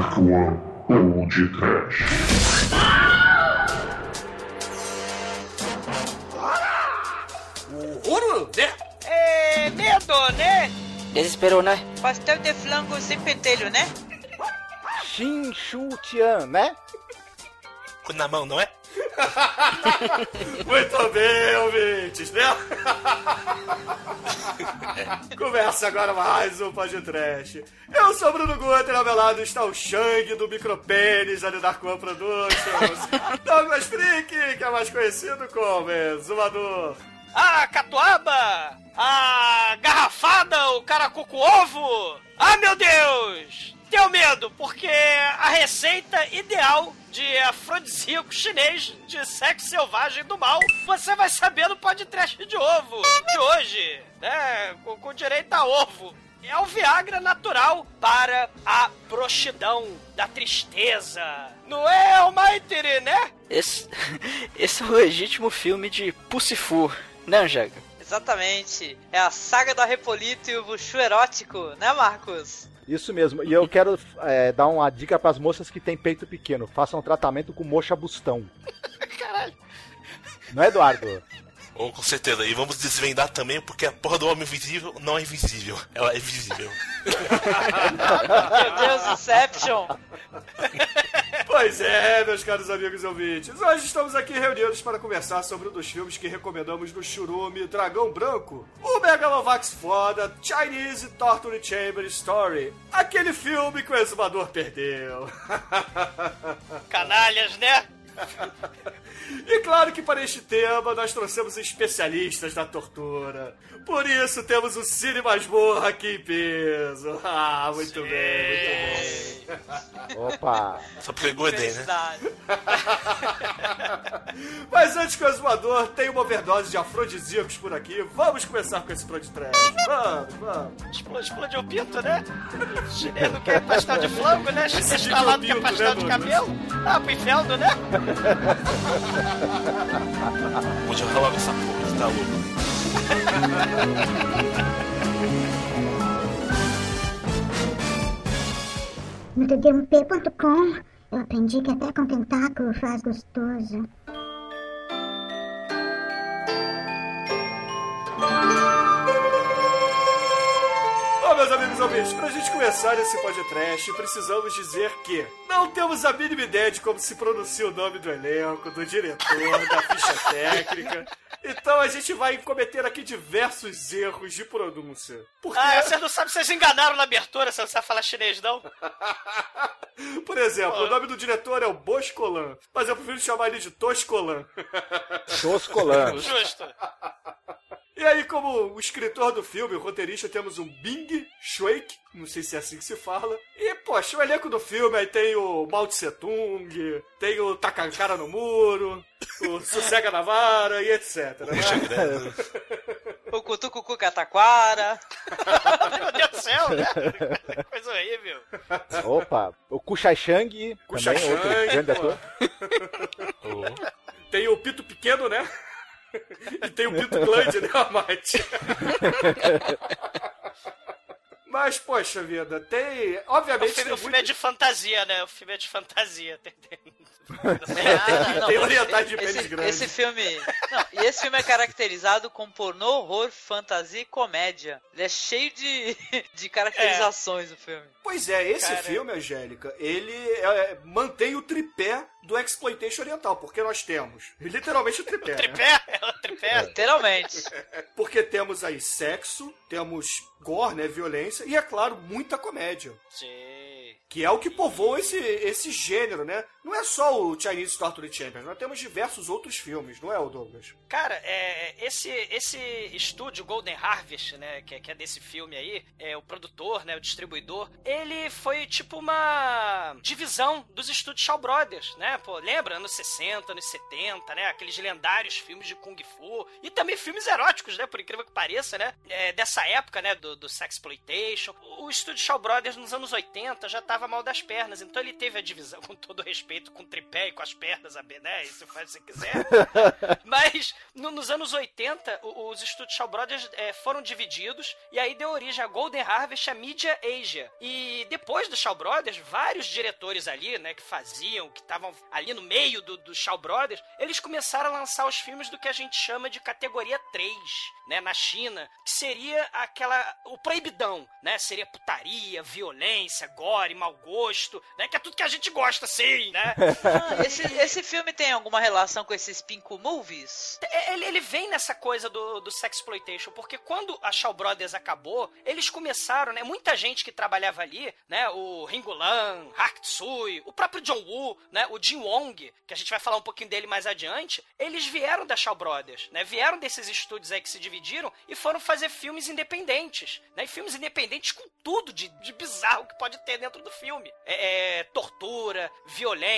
One ou de Trash. Ouro, né? É, medo, né? Desesperou, né? Pastel de flango sem pentelho, né? Shin Shu Tian, né? Com na mão, não é? Muito bem, ouvintes, né? Começa agora mais um podcast. Eu sou o Bruno Guter, ao meu lado está o Shang do Micropênis da Dark One Productions. Douglas Freak, que é mais conhecido como Exumador. A catuaba! A garrafada, o caracuco ovo! Ah, meu Deus! Tenho medo, porque a receita ideal de afrodisíaco chinês de sexo selvagem do mal, você vai saber no podcast de ovo de hoje, né? Com, com direito a ovo. É o Viagra natural para a proxidão da tristeza. Não é, Almighty, né? Esse, esse é o legítimo filme de Pussifu, né, Anjaga? Exatamente. É a saga do Arrepolito e o Buchu erótico, né, Marcos? Isso mesmo. E eu quero é, dar uma dica pras moças que têm peito pequeno. Façam um tratamento com mocha bustão. Caralho. Não é, Eduardo? Ou com certeza. E vamos desvendar também porque a porra do homem invisível não é invisível. Ela é visível. Meu Deus, Inception. Pois é, meus caros amigos e ouvintes. Hoje estamos aqui reunidos para conversar sobre um dos filmes que recomendamos no Churume Dragão Branco. O Megalovax foda Chinese Torture Chamber Story. Aquele filme que o exumador perdeu. Canalhas, né? E claro que para este tema nós trouxemos especialistas da tortura. Por isso temos o Cine Masmorra aqui em peso. Ah, muito bem, muito bem. Opa! Só pegou a ideia, né? Mas antes que o exumador tenha uma overdose de afrodisíacos por aqui, vamos começar com esse podcast. Vamos, vamos. Explode, explodiu o pinto, né? Chinês não quer pastel de flango, né? Chinês tá lá não quer pastel né, de Douglas? cabelo. Ah, pro inferno, né? Onde eu logo essa porra, você tá louco. No td1p.com eu aprendi que até com tentáculo faz gostoso. Bom, meus amigos ouvintes, pra gente começar esse podcast, precisamos dizer que não temos a mínima ideia de como se pronuncia o nome do elenco, do diretor, da ficha técnica. Então a gente vai cometer aqui diversos erros de pronúncia. Porque, Ah, você não sabe, vocês enganaram na abertura, você não sabe falar chinês, não? por exemplo, o nome do diretor é o Boscolan, mas eu prefiro chamar ele de Toscolan. Toscolan. Justo. E aí, como o escritor do filme, o roteirista, temos um Bing Shuik, não sei se é assim que se fala. E, poxa, o elenco do filme aí tem o Mao Tse Tung, tem o Takancara no Muro, o Sossega na Vara e etc. né? O Cutucucu Cataquara. Meu Deus do céu, né? Coisa horrível. Opa! O Kushai também outro Shang, grande ator. Tem o Pito Pequeno, né? E tem o Pito Grande, né, Amate? Mas, poxa vida, tem. O Obviamente, filme, tem, o filme é muito- de fantasia, né? O filme é de fantasia. Tem, tem... tem orientais de pênis esse, grandes. esse filme. Não, e esse filme é caracterizado com pornô, horror, fantasia e comédia. Ele é cheio de, de caracterizações o filme. Pois é, esse Cara, filme, Angélica, ele é, mantém o tripé do exploitation oriental, porque nós temos literalmente o tripé. né? Tripé? É o tripé? Literalmente. Porque temos aí sexo, temos gore, né, violência e é claro, muita comédia. Sim. Que é o que povoa esse, esse gênero, né? Não é só o Chinese Torture Champions, nós temos diversos outros filmes, não é, o Douglas? Cara, é, esse, esse estúdio Golden Harvest, né, que, é- que é desse filme aí, é o produtor, né, o distribuidor, ele foi tipo uma divisão dos estúdios Shaw Brothers, né? Pô, lembra? Anos 60, anos 70, né? Aqueles lendários filmes de Kung Fu e também filmes eróticos, né? Por incrível que pareça, né? É, dessa época, né, do, do Sexploitation. O estúdio Shaw Brothers nos anos 80 já tava mal das pernas, então ele teve a divisão, com todo respeito, com o tripé e com as pernas, a né? Isso faz se você quiser. Mas no- nos anos 80, o- os estúdios Shaw Brothers é, foram divididos e aí deu origem a Golden Harvest a Media Asia. E depois do Shaw Brothers, vários diretores ali, né, que faziam, que estavam ali no meio do, do Shaw Brothers, eles começaram a lançar os filmes do que a gente chama de categoria 3, né, na China, que seria aquela o proibidão, né? Seria putaria, violência, gore, mau gosto, né? Que é tudo que a gente gosta, sim, né? Ah, esse, esse filme tem alguma relação com esses Pinku Movies? É, Ele, ele vem nessa coisa do, do sexploitation, porque quando a Shaw Brothers acabou, eles começaram, né? Muita gente que trabalhava ali, né? O Ringo Lam, Park Tsui, o próprio John Woo, né? O Jim Wong, que a gente vai falar um pouquinho dele mais adiante, eles vieram da Shaw Brothers, né? Vieram desses estúdios aí que se dividiram e foram fazer filmes independentes, né? E filmes independentes com tudo de, de bizarro que pode ter dentro do filme. É, é, tortura, violência,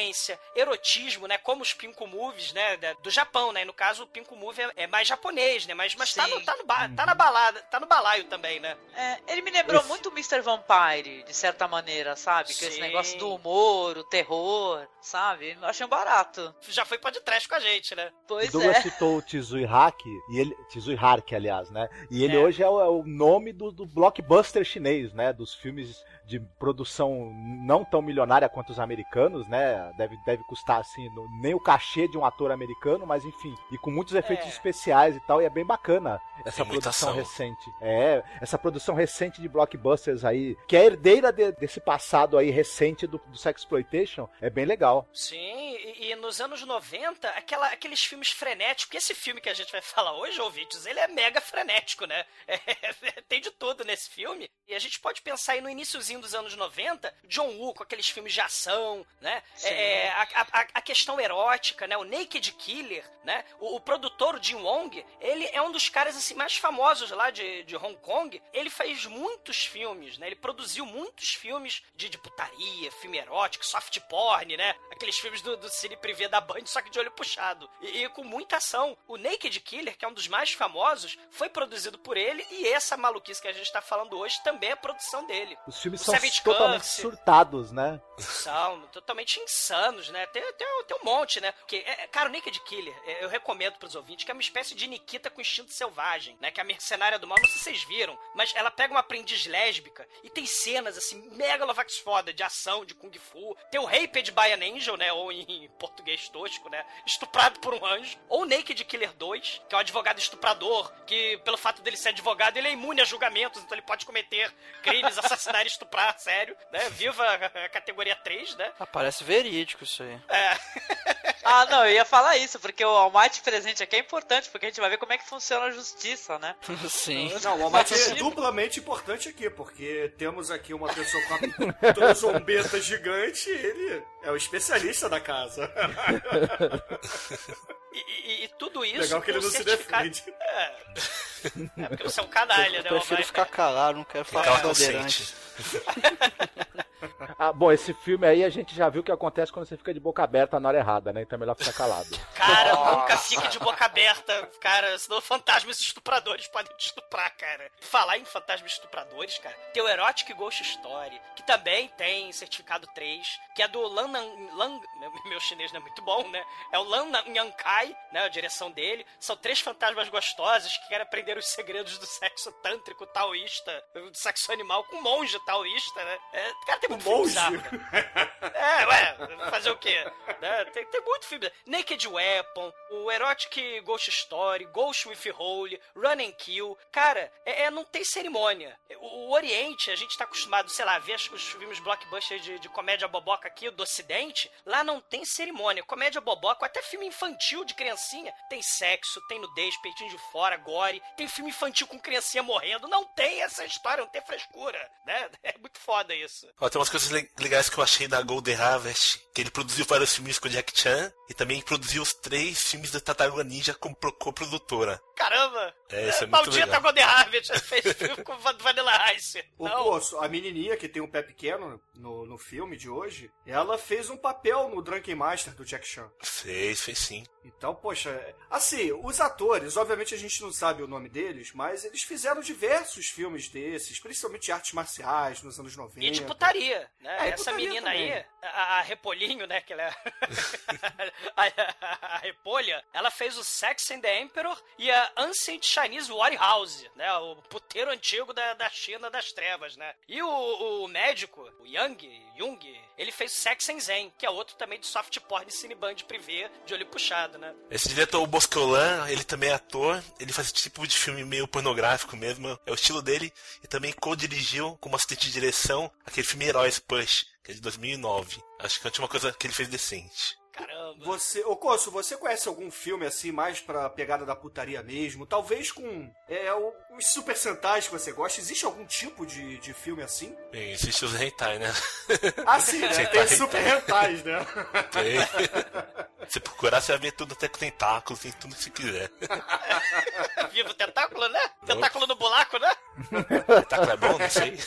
erotismo, né? Como os Pinku Movies, né? Do Japão, né? No caso, o Pinku Movie é, é mais japonês, né? Mas, mas tá, no, tá, no ba- tá na balada, tá no balaio também, né? É, ele me lembrou Esse- muito o Mr. Vampire, de certa maneira, sabe? Com esse Sim. negócio do humor, o terror, sabe? Eu achei um barato. Já foi podcast com a gente, né? O Pois Douglas é. citou o Tizui Hack, e ele, Tizui Hark, aliás, né? E ele É. hoje é o, é o nome do, do blockbuster chinês, né? Dos filmes de produção não tão milionária quanto os americanos, né? Deve, deve custar, assim, no- nem o cachê de um ator americano, mas enfim. E com muitos efeitos É. especiais e tal, e é bem bacana essa Tem produção recente. É, essa produção recente de blockbusters aí, que é herdeira de- desse passado aí recente do, do Sexploitation, é bem legal. Sim, e, e nos anos 90, aquela, aqueles filmes frenéticos, esse filme que a gente vai falar hoje, ouvintes, ele é mega frenético, né? É, tem de tudo nesse filme. E a gente pode pensar aí no iníciozinho dos anos 90, John Woo com aqueles filmes de ação, né? Sim. É, a, a- a questão erótica, né? O Naked Killer, né? O, o produtor Jim Wong, ele é um dos caras assim mais famosos lá de, de Hong Kong. Ele fez muitos filmes, né? Ele produziu muitos filmes de, de putaria, filme erótico, soft porn, né? Aqueles filmes do, do cine privê da Band, só que de olho puxado. E, e com muita ação. O Naked Killer, que é um dos mais famosos, foi produzido por ele e essa maluquice que a gente tá falando hoje também é produção dele. Os filmes São totalmente surtados, né? São totalmente insanos, né? Tem, tem, tem um monte, né? Porque, é, é, cara, o Naked Killer, é, eu recomendo pros ouvintes, que é uma espécie de Nikita com instinto selvagem, né? Que é a mercenária do mal, não sei se vocês viram, mas ela pega uma aprendiz lésbica e tem cenas, assim, megalovax foda, de ação, de kung fu. Tem o Raped by an Angel, né? Ou em português tosco, né? Estuprado por um anjo. Ou Naked Killer 2, que é um advogado estuprador, que pelo fato dele ser advogado, ele é imune a julgamentos, então ele pode cometer crimes, assassinar e estuprar, sério, né? Viva a, categoria 3, né? Ah, parece verídico isso aí. Ah, não, eu ia falar isso, porque o Almighty presente aqui é importante, porque a gente vai ver como é que funciona a justiça, né? Sim. Não, o Almighty é duplamente importante aqui, porque temos aqui uma pessoa com a trozombeta gigante e ele é o especialista da casa. E, e- e tudo isso. Legal que ele não se defende. É. é porque você é um canalha, Eu né? prefiro Almighty? ficar calado, não quero falar consciente. Ah, bom, esse filme aí a gente já viu o que acontece quando você fica de boca aberta na hora errada, né? Então é melhor ficar calado. Cara, nunca fique de boca aberta, cara, senão fantasmas estupradores podem te estuprar, cara. Falar em fantasmas estupradores, cara, tem o Erotic Ghost Story, que também tem certificado 3, que é do Lan, Lan meu, chinês não é muito bom, né? É o Lan Yankai, né, a direção dele. São três fantasmas gostosos que querem aprender os segredos do sexo tântrico taoísta, do sexo animal com monge taoísta, né? É, cara, tem muito filme bizarro. É, ué, fazer o quê? Né? Tem, tem muito filme. Naked Weapon, o Erotic Ghost Story, Ghost with Hole, Run and Kill. Cara, é, é- não tem cerimônia. O, o Oriente, a gente tá acostumado, sei lá, a ver os, filmes blockbusters de, de comédia boboca aqui do Ocidente. Lá não tem cerimônia. Comédia boboca, até filme infantil de criancinha. Tem sexo, tem nudez, peitinho de fora, gore. Tem filme infantil com criancinha morrendo. Não tem essa história, não tem frescura. Né? É muito foda isso. Ó, tem umas coisas le- legais que eu achei da Golden Harvest, que ele produziu vários filmes com o Jack Chan e também produziu os três filmes da Tartaruga Ninja como pro- co-produtora. Caramba! É, isso é muito Maldita legal. Golden Harvest fez filme com Van- Vanilla Ice. O Poço, a menininha que tem um pé pequeno no, no filme de hoje, ela fez um papel no Drunken Master do Jack Chan. Fez, fez sim. Então, poxa, assim, os atores, obviamente a gente não sabe o nome deles, mas eles fizeram diversos filmes desses, principalmente de artes marciais nos anos 90. E de putaria, né? É, Essa putaria menina também. aí, a, a Repolhinho, né? Que ela é... a, a- a Repolha, ela fez o Sex and the Emperor e a Ancient Chinese Warehouse, né? O puteiro antigo da, da China das trevas, né? E o, o médico, o Yang, Jung, ele fez Sex and Zen, que é outro também de soft porn e cineband privê de olho puxado, né? Esse diretor, o Boscolan, ele também é ator, ele faz esse tipo de filme meio pornográfico mesmo, é o estilo dele, e também co-dirigiu como assistente de direção aquele filme Heróis Push, que é de 2009. Acho que a última coisa que ele fez decente. Caramba. Você, ô Coço, você conhece algum filme assim mais pra pegada da putaria mesmo? Talvez com é, o- os super sentais que você gosta. Existe algum tipo de, de filme assim? Bem, existe os hentai, né? Ah, sim, né? Tem super rentais, né? Tem. Se procurar, você vai ver tudo até com tentáculos, tem tudo que você quiser. Viva o tentáculo, né? Tentáculo no buraco, né? Tentáculo é bom? Não sei.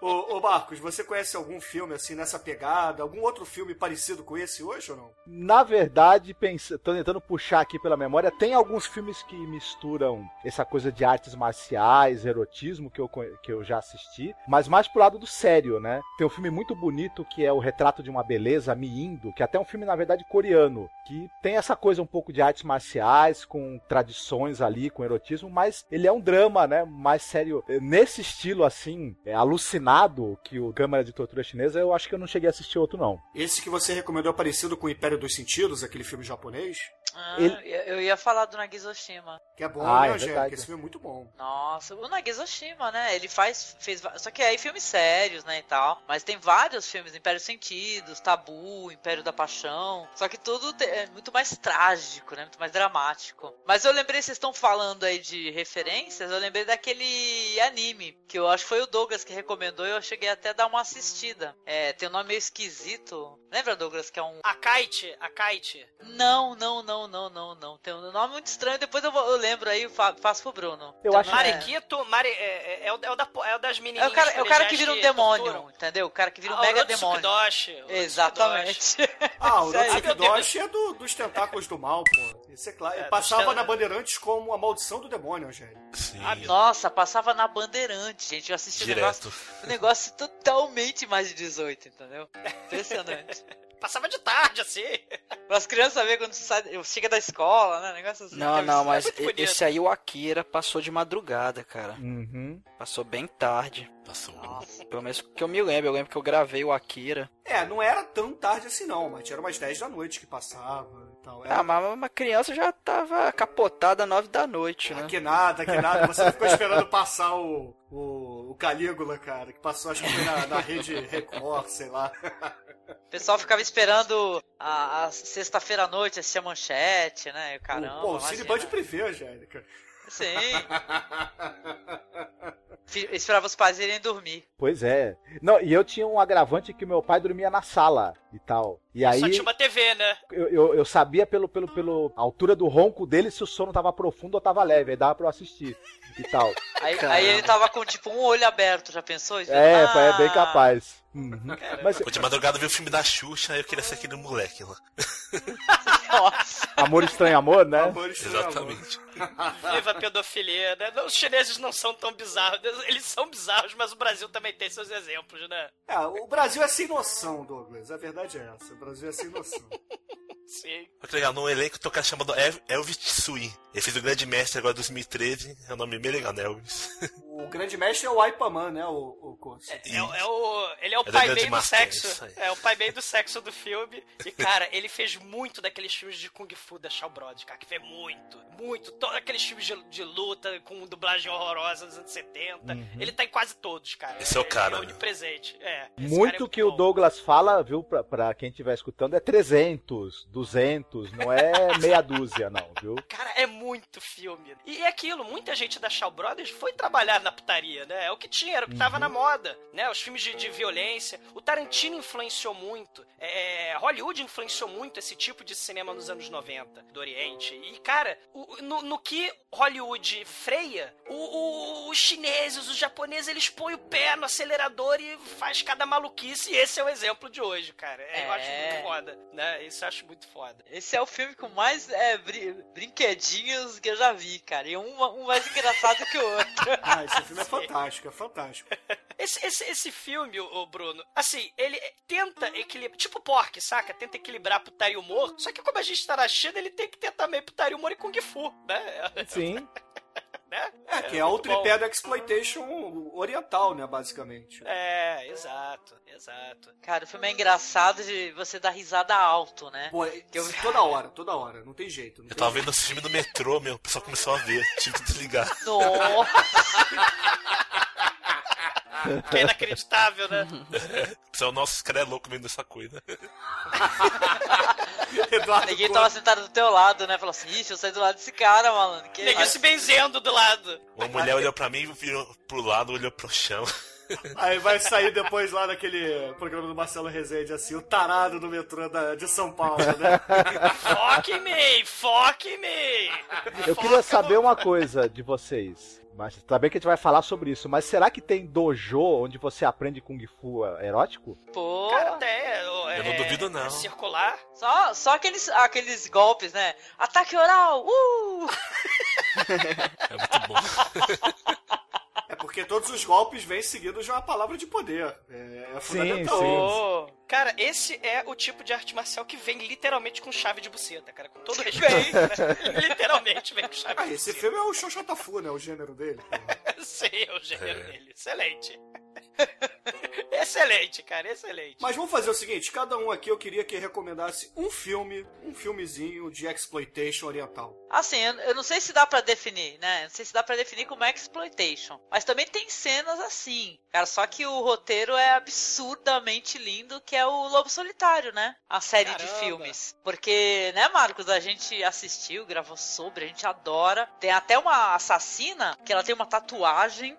ô, ô Marcos, você conhece algum filme assim nessa pegada? Algum outro filme parecido com esse hoje ou não? Na verdade, tô tentando puxar aqui pela memória, tem alguns filmes que misturam essa coisa de artes marciais, erotismo que eu, que eu já assisti, mas mais pro lado do sério, né? Tem um filme muito bonito que é O Retrato de uma Beleza, Miindo, que até é um filme, na verdade, coreano, que tem essa coisa um pouco de artes marciais, com tradições ali, com erotismo, mas ele é um drama, né? Mais sério. Nesse estilo, assim, é, alucinado, que o Câmara de Tortura Chinesa, eu acho que eu não cheguei a assistir outro, não. Esse que você recomendou é parecido com Império dos Sentidos, aquele filme japonês? Ah, Ele- eu ia falar do Nagizoshima. Que é bom, Ah, né, é Angélica? verdade. Esse filme é muito bom. Nossa, o Nagizoshima, né? Ele faz. fez Só que aí filmes sérios, né? E tal. Mas tem vários filmes: Império Sentidos, Tabu, Império da Paixão. Só que tudo é muito mais trágico, né? Muito mais dramático. Mas eu lembrei, vocês estão falando aí de referências, eu lembrei daquele anime que eu acho que foi o Douglas que recomendou e eu cheguei até a dar uma assistida. É, tem um nome meio esquisito. Lembra, Douglas, que é um. A Kite, a Kite. Não, não, não, não, não, não. Tem um nome muito estranho, depois eu, vou- eu lembro aí, eu faço pro Bruno. Eu acho- nome- Mariquito, Mari, é, é, é o, é o da, é o das É menininhas. o cara, é o cara que vira um demônio, torturam. entendeu? O cara que vira um Ah, o mega demônio. Doshi, o Rotsuki Doshi. Exatamente. Ah, o Isso aí. Rotsuki meu Deus. Doshi é do, dos tentáculos do mal, pô. Isso é claro. É, Passava na Bandeirantes como a maldição do demônio, Angélica. Sim. Ah, Nossa, passava na Bandeirante, gente. Eu assisti um negócio, Direto. um negócio totalmente mais de 18, entendeu? Impressionante. Passava de tarde, assim. Para as crianças verem quando você sai, chega da escola, né? Negócio assim. Não, não, mas bonito. esse aí, o Akira, passou de madrugada, cara. Uhum. Passou bem tarde. Passou. Nossa. Pelo menos que eu me lembro. Eu lembro que eu gravei o Akira. É, não era tão tarde assim não, mas era umas 10 da noite que passava e tal. Era... Ah, mas uma criança já tava capotada às nove da noite, né? Ah, que nada, que nada. Você ficou esperando passar o, o, o Calígula, cara, que passou acho que foi na, na rede Record, sei lá. O pessoal ficava esperando a, a sexta-feira à noite assistir a manchete, né? E Caramba. Pô, o imagina. Cineband privê, Angélica. Sim. Esperava os pais irem dormir. Pois é. Não, e eu tinha um agravante que meu pai dormia na sala e tal. E aí Só tinha uma TV, né? eu, eu, eu sabia pelo, pelo, pelo altura do ronco dele se o sono tava profundo ou tava leve. Aí dava pra eu assistir e tal. Aí, aí ele tava com tipo um olho aberto, já pensou? É, Ah, é bem capaz. Uhum. Mas Pô, de madrugada eu vi o filme da Xuxa, aí eu queria ser aquele moleque lá. Nossa. amor estranho amor, né? Amor estranho, amor. Exatamente. Viva a pedofilia, né? Os chineses não são tão bizarros. Eles são bizarros, mas o Brasil também tem seus exemplos, né? É, o Brasil é sem noção, Douglas. A verdade é essa. O Brasil é sem noção. Sim. Que legal, no elenco tem um cara chamado El- Elvis Tsui. Ele fez o Grande Mestre agora em 2013. É um nome bem legal, né, Elvis? O grande mestre é o Aipaman, né, o, o curso. É, é o, ele é o É pai meio do Master, sexo. É o pai meio do sexo do filme. E, cara, ele fez muito daqueles filmes de Kung Fu da Shaw Brothers, cara, que fez muito, muito. Todos aqueles filmes de, de luta com dublagem horrorosa dos anos 70. Ele tá em quase todos, cara. Esse é o cara, É né? onipresente. É. cara Muito é que o bom. Douglas fala, viu, pra, pra quem estiver escutando, é 300, 200, não é meia dúzia, não, viu? Cara, é muito filme. E é aquilo, muita gente da Shaw Brothers foi trabalhar na da putaria, né? É o que tinha, era o que tava na moda, né? Os filmes de, de violência. O Tarantino influenciou muito. É, Hollywood influenciou muito esse tipo de cinema nos anos 90, do Oriente. E, cara, o- no, no que Hollywood freia, o- o- os chineses, os japoneses, eles põem o pé no acelerador e faz cada maluquice. E esse é o exemplo de hoje, cara. É, Eu acho É. muito foda, né? Isso eu acho muito foda. Esse é o filme com mais é, brin- brinquedinhos que eu já vi, cara. E um, um mais engraçado que o outro. Ah, esse filme é fantástico, é fantástico. Esse, esse, esse filme, o Bruno, assim, ele tenta equilibrar. Tipo Pork, saca? Tenta equilibrar putaria e humor. Só que como a gente tá na China, ele tem que ter também putaria, humor e Kung Fu, né? Sim. né? É, que é o tripé da exploitation oriental, né, basicamente. É, exato, exato. Cara, o filme é engraçado de você dar risada alto, né? Pô, Que eu- toda hora, toda hora, não tem jeito. Não Eu tem tava jeito. vendo esse filme do metrô, meu. O pessoal começou a ver. Tive que desligar. Nossa, Que é inacreditável, né? O pessoal, nossa, esse cara é louco vendo essa coisa. Eduardo ninguém Couto. tava sentado do teu lado, né? Falou assim, ixi, eu saí do lado desse cara, malandro. Que Neguinho se benzendo do lado. Uma mulher olhou pra mim, virou pro lado, olhou pro chão. Aí vai sair depois lá naquele programa do Marcelo Rezende, assim, o tarado do metrô da- de São Paulo, né? Foque mim, foque mim. Eu queria saber uma coisa de vocês. Mas tá bem que a gente vai falar sobre isso, mas será que tem dojo onde você aprende Kung Fu erótico? Pô, Cara, até é, Eu não duvido, não. É circular. só, só aqueles, aqueles golpes, né? Ataque oral, uh! É muito bom. Porque todos os golpes vêm seguidos de uma palavra de poder. É, é fundamental. sim. Ô, Cara, esse é o tipo de arte marcial que vem literalmente com chave de buceta, cara. Com todo respeito. né? literalmente vem com chave Ah, de esse buceta. filme é o Xoxotafu, né? O gênero dele. É o gênero É. dele. Excelente. excelente, cara, excelente. Mas vamos fazer o seguinte, cada um aqui eu queria que recomendasse um filme, um filmezinho de exploitation oriental. Assim, eu, eu não sei se dá pra definir, né? Não sei se dá pra definir como exploitation. Mas também tem cenas assim. Cara, só que o roteiro é absurdamente lindo, que é o Lobo Solitário, né? A série de Caramba. filmes. Porque, né, Marcos, a gente assistiu, gravou sobre, a gente adora. Tem até uma assassina que ela tem uma tatuagem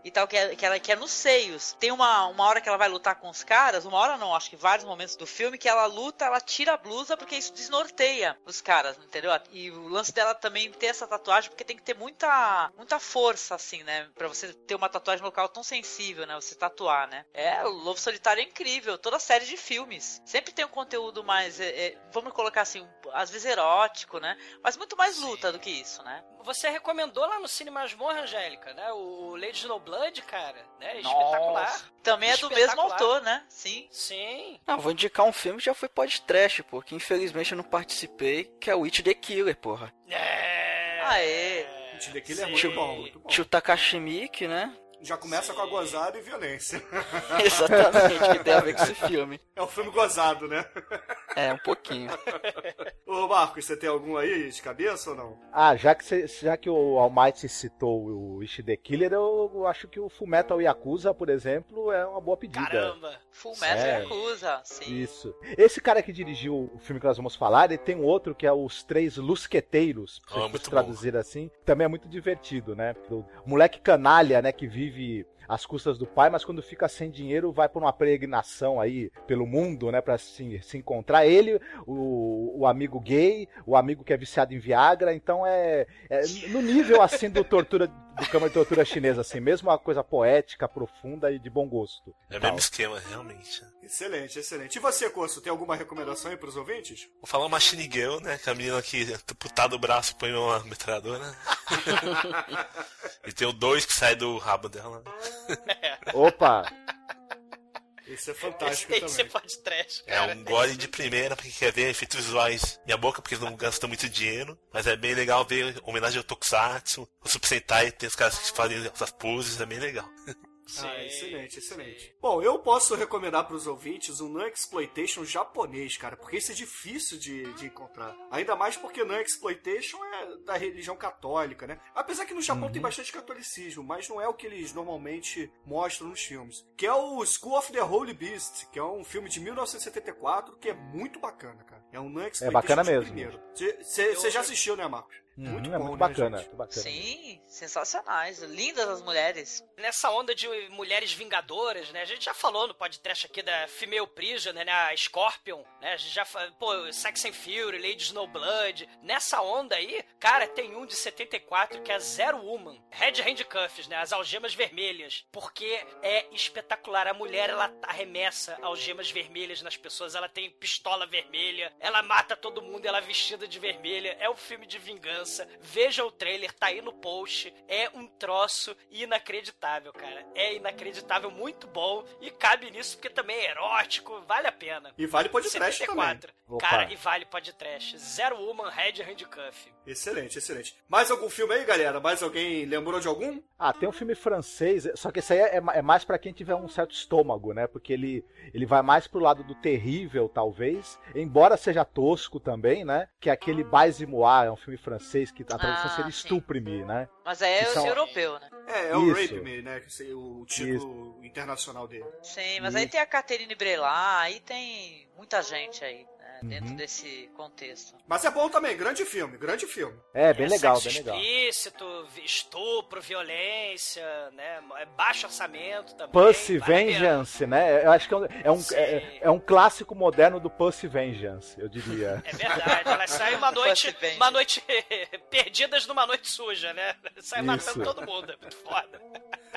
e tal, que, é, que, ela, que é nos seios. Tem uma, uma hora que ela vai lutar com os caras, uma hora não, acho que vários momentos do filme, que ela luta, ela tira a blusa porque isso desnorteia os caras, entendeu? E o lance dela também ter essa tatuagem, porque tem que ter muita, muita força, assim, né? Pra você ter uma tatuagem no local tão sensível, né? Você tatuar, né? É, o Lobo Solitário é incrível, toda a série de filmes. Sempre tem um conteúdo mais, é, é, vamos colocar assim, às vezes erótico, né? Mas muito mais luta do que isso, né? Você recomendou lá no Cine Masmorra, Angélica, né? O Lady No Blood, cara, né? Espetacular. Nossa. Também é do mesmo autor, né? Sim. Sim. Não, vou indicar um filme que já foi podcast, pô, que infelizmente eu não participei, que é o It the Killer, porra. É. Aê. Gente, daquele é Sim. muito bom, muito bom. Tio Takashi Miike, né? Já começa com a gozada e violência. Exatamente, que tem a ver com esse filme. É um filme gozado, né? É, um pouquinho. Ô Marcos, você tem algum aí de cabeça ou não? Ah, já que, cê- já que o Almighty citou o Ishi the Killer, eu acho que o Fullmetal Yakuza, por exemplo, é uma boa pedida. Caramba. Full Metal Sério? Yakuza, sim. Isso. Esse cara que dirigiu o filme que nós vamos falar, ele tem um outro que é Os Três Lusqueteiros, se Ah, traduzir assim. Também é muito divertido, né? Do moleque canalha, né, que vive às custas do pai, mas quando fica sem dinheiro vai por uma peregrinação aí pelo mundo, né, pra se, se encontrar. Ele, o, o amigo gay, o amigo que é viciado em Viagra, então é, é no nível assim do tortura do cama de tortura chinesa, assim, mesmo uma coisa poética, profunda e de bom gosto. É o mesmo esquema, realmente. Excelente, excelente. E você, Corso, tem alguma recomendação aí pros ouvintes? Vou falar uma Girl, né? Que a menina que putada o braço põe uma metralhadora. e tem o dois que sai do rabo dela. Opa! Esse é Esse fantástico aí também. você pode trash, É cara. um gore de primeira, porque quer ver efeitos visuais minha boca, porque eles não gastam muito dinheiro. Mas é bem legal ver homenagem ao Tokusatsu, o Super Sentai, tem os caras que fazem essas poses, é bem legal. Sim. Ah, excelente, excelente. Bom, eu posso recomendar pros ouvintes um non-exploitation japonês, cara, porque isso é difícil de, de encontrar. Ainda mais porque non-exploitation é da religião católica, né? Apesar que no Japão tem bastante catolicismo, mas não é o que eles normalmente mostram nos filmes. Que é o School of the Holy Beast, que é um filme de 1974 que é muito bacana, cara. É um non-exploitation É bacana mesmo. primeiro. Você já assistiu, né, Marcos? Muito Uhum, bom, é muito né, bacana, gente? bacana. Sim, sensacionais. Lindas as mulheres. Nessa onda de mulheres vingadoras, né? A gente já falou no podcast aqui da Female Prisoner, né? A Scorpion, né? A gente já falou, pô, Sex and Fury, Lady Snowblood. Nessa onda aí, cara, tem um de 74 que é Zero Woman. Red Handcuffs, né? As algemas vermelhas. Porque é espetacular. A mulher, ela arremessa algemas vermelhas nas pessoas. Ela tem pistola vermelha. Ela mata todo mundo. Ela é vestida de vermelha. É um filme de vingança. Veja o trailer, tá aí no post. É um troço inacreditável, cara. É inacreditável, muito bom. E cabe nisso porque também é erótico. Vale a pena. E vale podcast também. 74. Opa. Cara, e vale podcast. Zero Woman Red Handcuff. Excelente, excelente. Mais algum filme aí, galera? Mais alguém lembrou de algum? Ah, tem um filme francês, só que esse aí é, é mais pra quem tiver um certo estômago, né? Porque ele, ele vai mais pro lado do terrível, talvez, embora seja tosco também, né? Que é aquele Baise-Moi, é um filme francês que a tradução Ah, seria. Estupre-me, né? Mas é Que são- europeu, né? É, é o Isso. Rape Me, né? Que seria o título internacional dele. Sim, mas Isso. aí tem a Caterine Brelat, aí tem muita gente aí, né? Dentro Uhum. desse contexto. Mas é bom também, grande filme, grande filme. É, bem É legal, bem legal. explícito, estupro, violência, né? É baixo orçamento também. Pussy. Vengeance, né? Eu acho que é um, é um, é, é um clássico moderno do Pussy Vengeance, eu diria. É verdade, elas saem uma noite, uma noite perdidas numa noite suja, né? Sai matando Isso. todo mundo, é muito foda.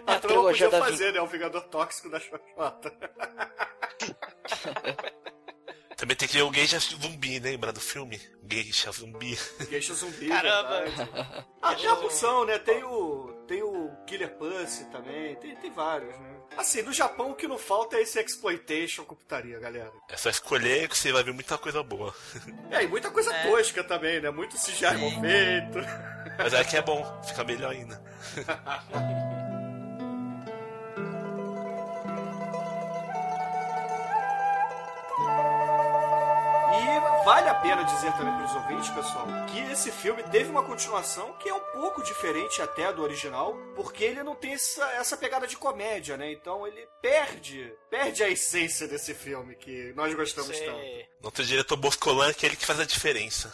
A trama podia fazer, né? O Vingador Tóxico da Xoxota. Também tem que ver o Geisha Zumbi, lembra do filme? Geisha Zumbi. Geisha zumbi, Caramba. verdade. Ah, tem a função, né? Tem o, tem o Killer Pussy também, tem, tem vários, né? Assim, no Japão o que não falta é esse exploitation com putaria, galera. É só escolher que você vai ver muita coisa boa. É, e muita coisa É. tosca também, né? Muito CGI mal feito. Mas é que é bom, fica melhor ainda. vale a pena dizer também para os ouvintes, pessoal, que esse filme teve uma continuação que é um pouco diferente até do original, porque ele não tem essa, essa pegada de comédia, né? Então ele perde, perde a essência desse filme que nós gostamos tanto. Sei. Nosso diretor Boscolan, que é ele que faz a diferença.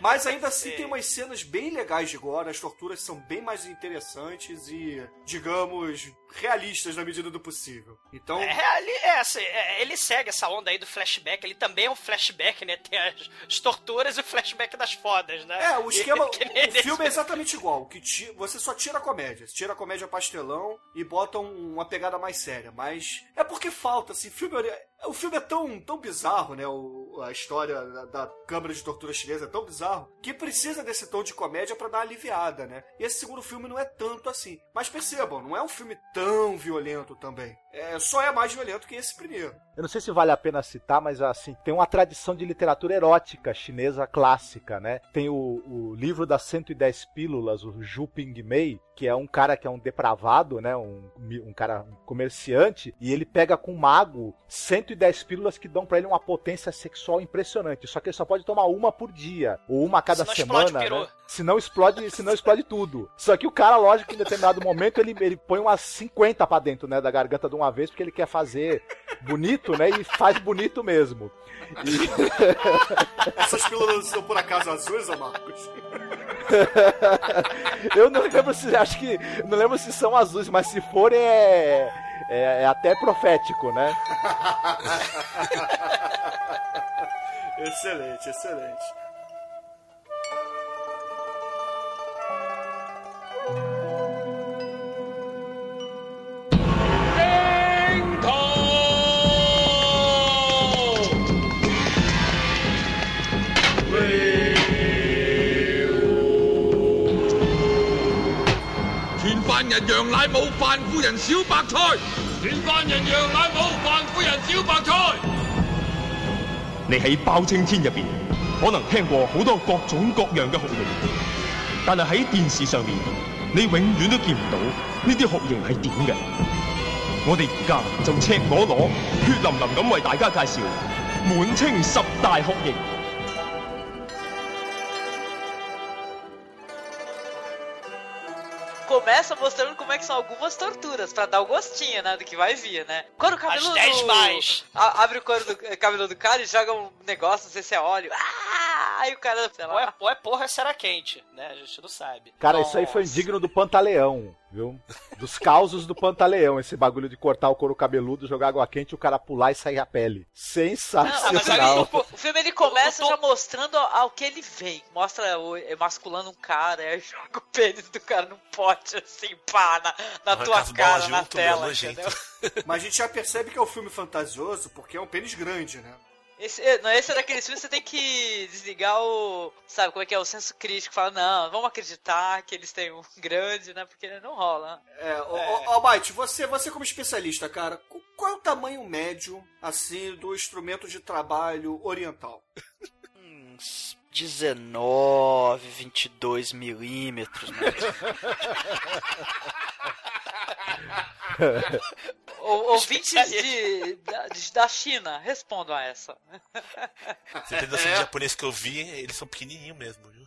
Mas ainda assim Sim. tem umas cenas bem legais de gore, as torturas são bem mais interessantes e, digamos, realistas na medida do possível. Então, É, ele, é, assim, é, ele segue essa onda aí do flashback, ele também é um flashback, né? Tem as, as torturas e o flashback das fodas, né? É, o esquema. Que nem o filme é exatamente igual. Que ti- você só tira a comédia. Você tira a comédia pastelão e bota um- uma pegada mais séria. Mas é porque falta, assim. Filme, ori- o filme é tão, tão bizarro, né? O- a história da, da Câmara de Tortura Chinesa é tão bizarro que precisa desse tom de comédia pra dar aliviada, né? E esse segundo filme não é tanto assim. Mas percebam, não é um filme tão violento também. É, só é mais violento que esse primeiro. Eu não sei se vale a pena citar, mas assim, tem uma tradição de literatura erótica chinesa clássica, né? Tem o, o livro das 110 pílulas, o Zhu Pingmei, que é um cara que é um depravado, né? Um, um cara um comerciante, e ele pega com um mago 110 pílulas que dão pra ele uma potência sexual impressionante. Só que ele só pode tomar uma por dia, ou uma a cada Senão explode semana, peru. né? Senão explode, senão explode tudo. Só que o cara, lógico, em determinado momento ele, ele põe umas 50 pra dentro, né, da garganta de uma vez, porque ele quer fazer bonito, né? E faz bonito mesmo. E- Essas pílulas são por acaso azuis, ô Marcos? eu não lembro se acho que não lembro se são azuis, mas se for é é, é até profético, né? excelente, excelente. 犯人羊奶冇，犯妇人小白菜。连犯人羊奶冇，犯妇人小白菜。你喺包青天入边，可能听过好多各种各样嘅酷刑，但系喺电视上面，你永远都见唔到呢啲酷刑系点嘅。我哋而家就赤裸裸、血淋淋咁为大家介绍满清十大酷刑。Começa mostrando como é que são algumas torturas, pra dar o gostinho, né, do que vai vir, né? Quando o cabelo As 10 do... mais. A- abre o couro do cabelo do cara e joga um negócio, não sei se é óleo. Ah! Aí o cara, sei Ou é, lá. ou é porra, será quente, né? A gente não sabe. Cara, isso aí foi Nossa. digno do Pantaleão, viu? Dos causos do Pantaleão, esse bagulho de cortar o couro cabeludo, jogar água quente, o cara pular e sair a pele. Não, mas Sensacional. aí, o filme ele começa tô- já mostrando ao que ele vem. Mostra o emasculando um cara, aí joga o pênis do cara num pote assim, pá, na, na tua cara, na junto, meu, tela, entendeu? Mas a gente já percebe que é um filme fantasioso porque é um pênis grande, né? Esse, é- não, esse é daqueles filmes que você tem que desligar o. Sabe como é que é? O senso crítico. Fala, não, vamos acreditar que eles têm um grande, né? Porque não rola. É, ó, ó, Mike, você, você como especialista, cara, qu- qual é o tamanho médio, assim, do instrumento de trabalho oriental? Uns 19, 22 milímetros, né? O, ouvintes de, da, de- da China, respondam a essa. Você tem noção de japonês que eu vi, eles são pequenininhos mesmo, viu?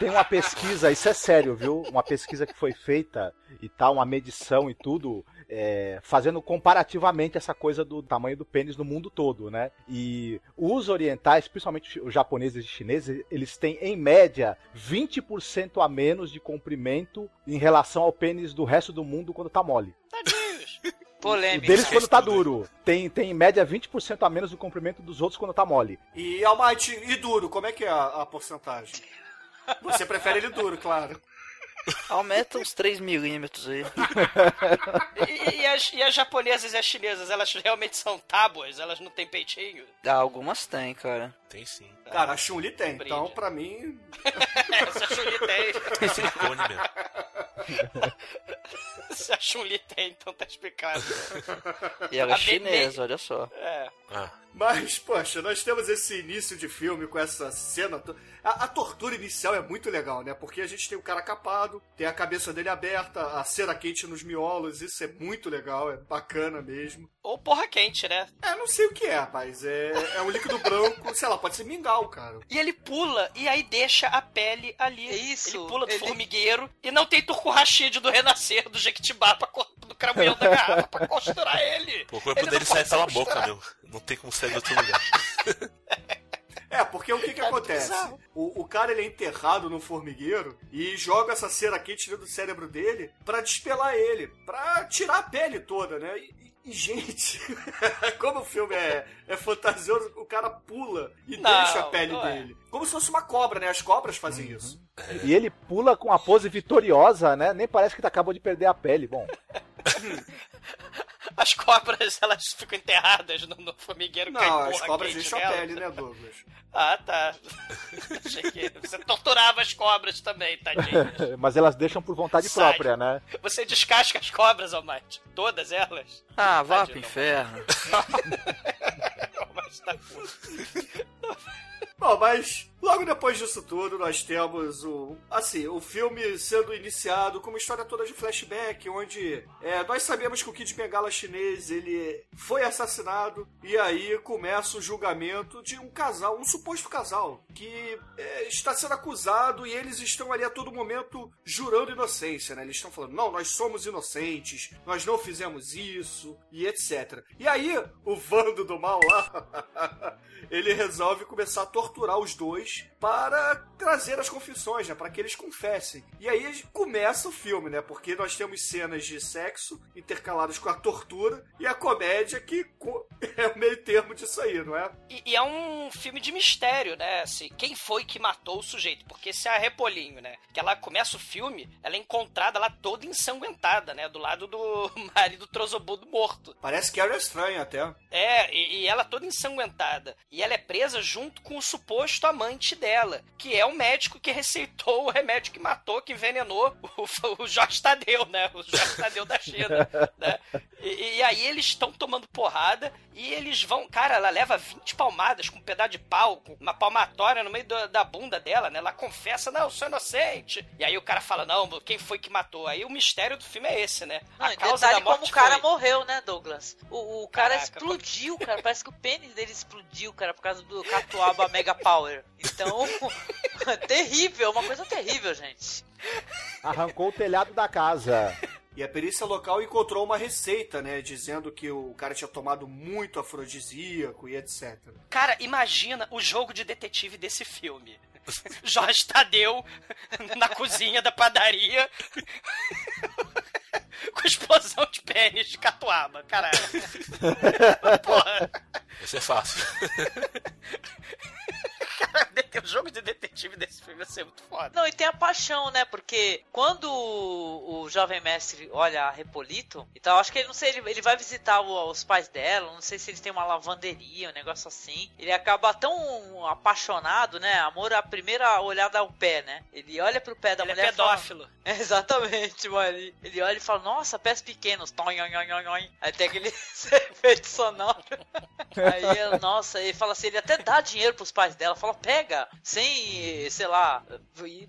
Tem uma pesquisa, isso é sério, viu? Uma pesquisa que foi feita e tal, uma medição e tudo, é, fazendo comparativamente essa coisa do tamanho do pênis no mundo todo, né? E os orientais, principalmente os japoneses e chineses, eles têm em média 20% a menos de comprimento em relação ao pênis do resto do mundo quando tá mole. Tadinhos. O Polêmica. deles quando tá duro. Tem, tem em média 20% a menos do comprimento dos outros quando tá mole. E Almighty, e duro, como é que é a, a porcentagem? Você prefere ele duro, claro. Aumenta uns 3 milímetros aí. E, e as, e as japonesas e as chinesas, elas realmente são tábuas? Elas não têm peitinho? Ah, algumas tem, cara. Tem sim. Cara, a Chun-Li tem, Brinde. então pra mim... Se a Chun-Li tem. Silicone mesmo. Se a Chun-Li tem, então tá explicado. E ela é A chinesa, olha só. É. Ah, Mas, poxa, nós temos esse início de filme com essa cena. A, a tortura inicial é muito legal, né? Porque a gente tem o cara capado, tem a cabeça dele aberta, a cera quente nos miolos, isso é muito legal, é bacana mesmo. Ou porra quente, né? É, não sei o que é, rapaz. É, é um líquido branco, sei lá, pode ser mingau, cara. E ele pula e aí deixa a pele ali. É isso, Ele pula do ele- formigueiro e não tem Turco Rashid do Renascer do Jequitibá pra, do cramunhão da garrafa pra costurar ele. pô, o corpo Ele dele sai pela boca, meu. Não tem como sair de outro lugar. É, porque o que que É acontece? O, o cara ele é enterrado no formigueiro e joga essa cera quente dentro do cérebro dele pra despelar ele, pra tirar a pele toda, né? E, e- gente, como o filme é, é fantasioso, o cara pula e Não, deixa a pele é. dele. Como se fosse uma cobra, né? As cobras fazem Uhum. isso. E ele pula com a pose vitoriosa, né? Nem parece que acabou de perder a pele. Bom, As cobras, elas ficam enterradas no, no formigueiro. Não, porra as cobras deixam a pele, né, Douglas? Ah, tá. Achei que você torturava as cobras também, tadinho. mas elas deixam por vontade Sai. própria, né? Você descasca as cobras, Almighty. Todas elas. Ah, vá Tadinho, pro não. inferno. Tá puto. Bom, mas logo depois disso tudo, nós temos o. Assim, o filme sendo iniciado com uma história toda de flashback, onde é, nós sabemos que o Kid Bengala chinês ele foi assassinado, e aí começa o julgamento de um casal, um suposto casal, que é, está sendo acusado e eles estão ali a todo momento jurando inocência, né? Eles estão falando, não, nós somos inocentes, nós não fizemos isso, e etc. E aí, o Vando do mal lá. ele resolve começar a torturar os dois para trazer as confissões, né? Para que eles confessem. E aí começa o filme, né? Porque nós temos cenas de sexo intercaladas com a tortura e a comédia que é o meio termo disso aí, não é? E, e é um filme de mistério, né? Assim, quem foi que matou o sujeito? Porque se a Repolinho, né? Que ela começa o filme, ela é encontrada lá toda ensanguentada, né? Do lado do marido trozobudo morto. Parece que era estranho até. É, e, e ela toda ensanguentada. E ela é presa junto com o suposto amante dela, que é o médico que receitou o remédio que matou, que envenenou o, o Jorge Tadeu, né? O Jorge Tadeu da China, né? E, e aí eles estão tomando porrada e eles vão... Cara, ela leva 20 palmadas com um pedaço de pau, com uma palmatória no meio da, da bunda dela, né? Ela confessa, não, eu sou inocente. E aí o cara fala, não, quem foi que matou? Aí o mistério do filme é esse, né? Não, A causa da morte como o cara foi... morreu, né, Douglas? O, o cara Caraca, explodiu, cara. Parece que o pênis dele explodiu, cara, por causa do Catuaba Mega Power. Então, terrível, uma coisa terrível, gente. Arrancou o telhado da casa. E a perícia local encontrou uma receita, né? Dizendo que o cara tinha tomado muito afrodisíaco e etc. Cara, imagina o jogo de detetive desse filme. Jorge Tadeu na cozinha da padaria. Com explosão de pênis de catuaba, caralho. Porra. Isso é fácil. Cara, o jogo de detetive desse filme vai ser muito foda. Não, e tem a paixão, né? Porque quando o, o jovem mestre olha a Repolito e tal, acho que ele não sei, ele, ele vai visitar o- os pais dela, não sei se eles têm uma lavanderia, um negócio assim. Ele acaba tão apaixonado, né? Amor à primeira olhada ao pé, né? Ele olha pro pé da Ele é mulher e fala- pedófilo. Exatamente, mano. Ele, ele olha e fala, nossa, pés pequenos. Toin, oin, oin, oin, oin. Aí tem aquele efeito sonoro. Aí, nossa, ele fala assim, ele até dá dinheiro pros pais dela. Fala, pega, sem, sei lá,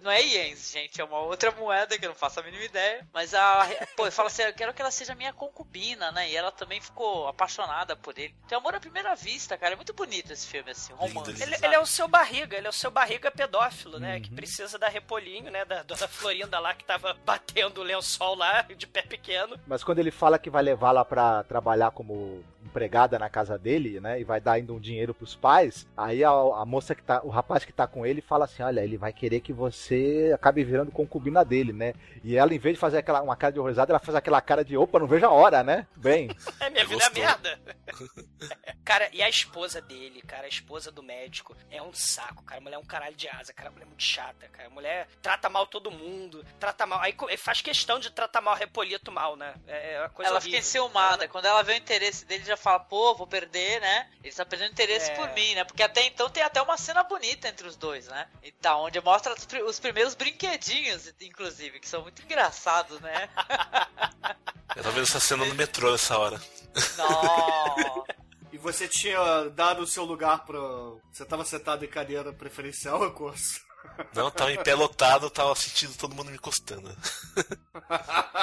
não é iens, gente, é uma outra moeda que eu não faço a mínima ideia. Mas a, pô, ele fala assim, eu quero que ela seja minha concubina, né? E ela também ficou apaixonada por ele. Tem amor à primeira vista, cara. É muito bonito esse filme, assim, romance. Ele, ele é o seu barriga, ele é o seu barriga pedófilo, né? Uhum. Que precisa da Repolinho, né? Da dona Florinda lá que tava batendo o lençol lá, de pé pequeno. Mas quando ele fala que vai levá-la pra trabalhar como empregada na casa dele, né, e vai dar ainda um dinheiro pros pais, aí a, a moça que tá, o rapaz que tá com ele fala assim, olha, ele vai querer que você acabe virando concubina dele, né? E ela, em vez de fazer aquela, uma cara de horrorizada, ela faz aquela cara de, opa, não vejo a hora, né? Bem, É, minha vida é merda. cara, e a esposa dele, cara, a esposa do médico, é um saco, cara. A mulher é um caralho de asa, cara. A mulher é muito chata, cara. A mulher trata mal todo mundo, trata mal. Aí faz questão de tratar mal o Repolito mal, né? É uma coisa ela horrível. fica enciumada. Quando ela vê o interesse dele, já fala, pô, vou perder, né? Ele tá perdendo interesse É. por mim, né? Porque até então tem até uma cena bonita entre os dois, né? E tá, onde mostra os, os primeiros brinquedinhos, inclusive, que são muito engraçados, né? Eu tava vendo essa cena no metrô nessa hora. Não. E você tinha dado o seu lugar pra. Você tava sentado em cadeira preferencial, curso? Não, tava em pé lotado, tava sentindo todo mundo me encostando.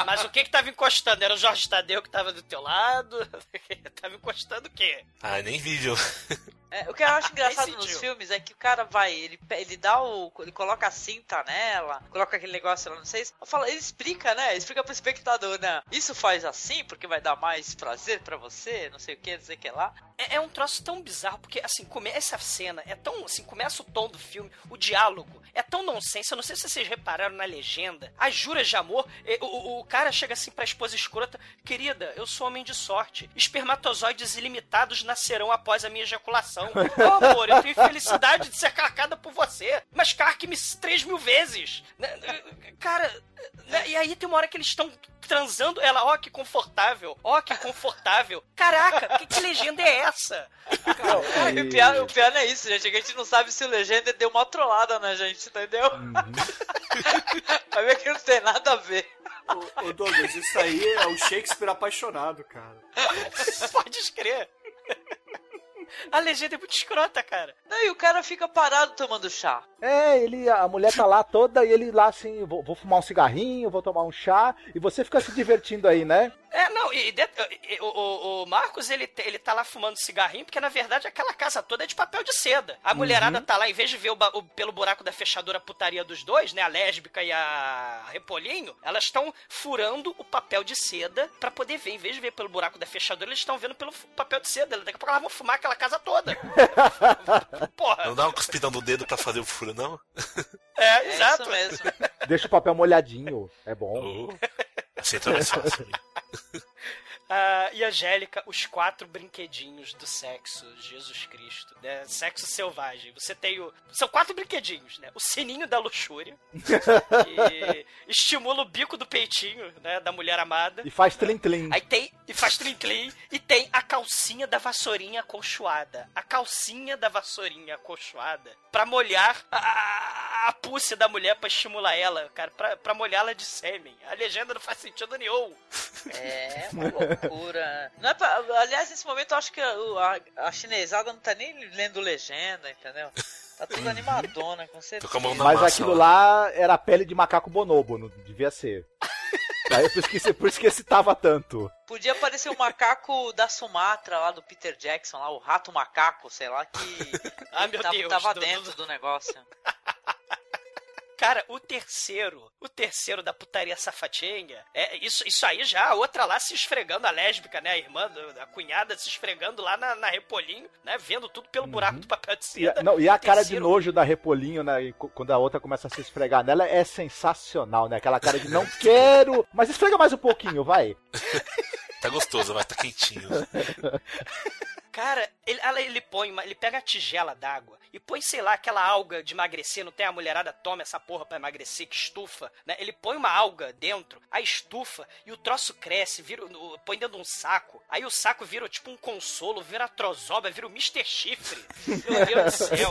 Mas o que que tava encostando? Era o Jorge Tadeu que tava do teu lado? tava encostando o quê? Ah, nem vi, viu? É, o que eu acho engraçado nos filmes é que o cara vai, ele, ele dá o. ele coloca a cinta nela, coloca aquele negócio lá, não sei. Eu falo, ele explica, né? Explica pro espectador, né? Isso faz assim porque vai dar mais prazer pra você, não sei o que, não sei o que lá. É, é um troço tão bizarro, porque assim, começa a cena, é tão assim, começa o tom do filme, o diálogo, é tão nonsense, eu não sei se vocês repararam na legenda, as juras de amor, é, o, o- o cara chega assim pra esposa escrota, querida, eu sou homem de sorte, espermatozoides ilimitados nascerão após a minha ejaculação. Oh, amor, eu tenho felicidade de ser carcada por você, mas carque-me três mil vezes. Né, né, Cara, né, e aí tem uma hora que eles estão transando, ela, ó, que confortável, ó, que confortável. Caraca, que, que legenda é essa? E o pior, o pior é isso, gente. É que a gente não sabe se o legenda deu uma trollada na gente, entendeu? Vai ver que não tem nada a ver. Ô, ô Douglas, isso aí é o Shakespeare apaixonado, cara. Pode escrever. A legenda é muito escrota, cara. Não, e o cara fica parado tomando chá. É, ele, a mulher tá lá toda e ele lá assim, vou, vou fumar um cigarrinho, vou tomar um chá, e você fica se divertindo aí, né? É, não, e, de- e- o, o- o Marcos, ele, ele tá lá fumando cigarrinho, porque na verdade aquela casa toda é de papel de seda. A mulherada tá lá, em vez de ver o, o- pelo buraco da fechadura a putaria dos dois, né, a lésbica e a Repolinho, elas estão furando o papel de seda pra poder ver. Em vez de ver pelo buraco da fechadura, eles estão vendo pelo papel de seda. Daqui a pouco elas vão fumar aquela casa toda. Porra, Não dá uma cuspidão do dedo pra fazer o furo, não? é, É exato. isso mesmo. Deixa o papel molhadinho, é bom. Oh. Assim entra mais fácil. Ah, e Angélica, os quatro brinquedinhos do sexo, Jesus Cristo, né? Sexo selvagem. Você tem o. São quatro brinquedinhos, né? O sininho da luxúria, que estimula o bico do peitinho, né? Da mulher amada. E faz tlim-tlim. Aí tem. E faz trim-trim. E tem a calcinha da vassourinha acolchoada. A calcinha da vassourinha acolchoada pra molhar a, a, a púcia da mulher pra estimular ela, cara. Pra, pra molhá-la de sêmen. A legenda não faz sentido nenhum. É, uma loucura. Não é pra- aliás, nesse momento eu acho que a, a, chinesada não tá nem lendo legenda, entendeu? Tá tudo animadona, com certeza. Mas massa aquilo lá era a pele de macaco bonobo, não devia ser. Aí por isso que, por isso que excitava tanto. Podia aparecer o macaco da Sumatra lá do Peter Jackson, lá, o rato macaco, sei lá, que Ah, meu tava, Deus. tava dentro do- do negócio. Cara, o terceiro, o terceiro da putaria safadinha, é isso, isso aí já, a outra lá se esfregando, a lésbica, né? A irmã, do- a cunhada se esfregando lá na, na Repolinho, né? Vendo tudo pelo buraco do papel de E seda. não, e a O cara de nojo da Repolinho, né? e Quando a outra começa a se esfregar nela, é sensacional, né? Aquela cara de não quero, mas esfrega mais um pouquinho, vai. Tá gostoso, vai, tá quentinho. Cara, ele, ela- ele põe, uma- ele pega a tigela d'água e põe, sei lá, aquela alga de emagrecer, não tem a mulherada toma essa porra pra emagrecer, que estufa, né? Ele põe uma alga dentro, a estufa, e o troço cresce, vira, põe dentro de um saco, aí o saco vira tipo um consolo, vira trozoba, vira o Mr. Chifre. Meu Deus do céu.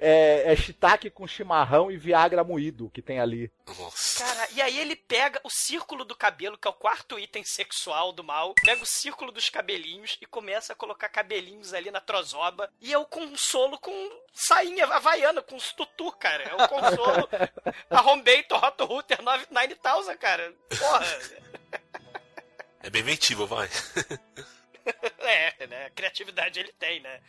É, é shiitake com chimarrão e Viagra moído que tem ali. Nossa. Cara, e aí ele pega o círculo do cabelo, que é o quarto item sexual do mal, pega o círculo dos cabelinhos e começa a colocar cabelinhos ali na trozoba. E é o consolo com sainha havaiana, com os tutu, cara. É o consolo. a Homebate Hot Router 9000, cara. Porra. É bem inventível, vai. É, né? Criatividade ele tem, né?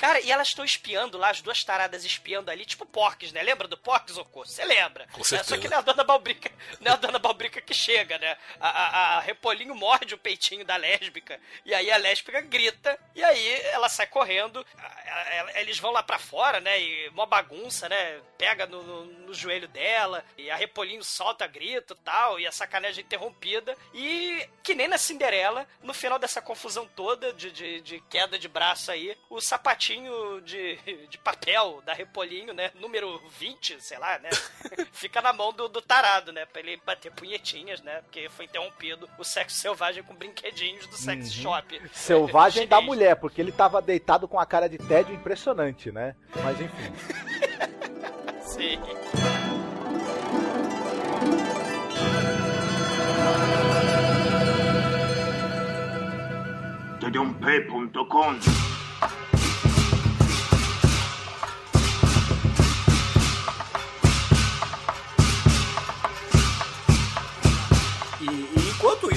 Cara, e elas estão espiando lá, as duas taradas espiando ali, tipo porques, né? Lembra do porques, Ocô? Você lembra? Com É, certeza. Só que não é a dona Balbrica, não é a dona Balbrica que chega, né? A, a, a Repolinho morde o peitinho da lésbica, e aí a lésbica grita, e aí ela sai correndo, a- eles vão lá pra fora, né? E uma bagunça, né? Pega no, no, no joelho dela, e a Repolinho solta grito e tal, e a sacanagem é interrompida, e que nem na Cinderela, no final dessa confusão toda de, de, de queda de braço aí, o sapatinho de, de papel da Repolinho, né? Número 20, sei lá, né? Fica na mão do, do tarado, né? Pra ele bater punhetinhas, né? Porque foi interrompido o sexo selvagem com brinquedinhos do sex Uhum. shop. Selvagem da mulher, porque ele tava deitado com a cara de tédio impressionante, né? Mas enfim. Sim. Tdump.com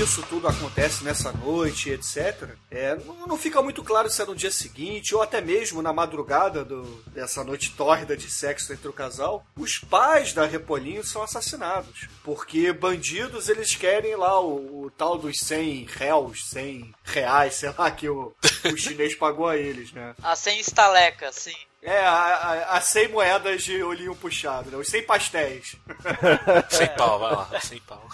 isso tudo acontece nessa noite, etc., é, não, não fica muito claro se é no dia seguinte ou até mesmo na madrugada do- dessa noite tórrida de sexo entre o casal, os pais da Repolinho são assassinados. Porque bandidos, eles querem lá o, o tal dos 100 réus, 100 reais, sei lá, que o, o chinês pagou a eles, né? Ah, sem estaleca, sim. É, a, a, a 100 moedas de olhinho puxado, né? Os 100 pastéis. Sem pau, vai lá, sem pau.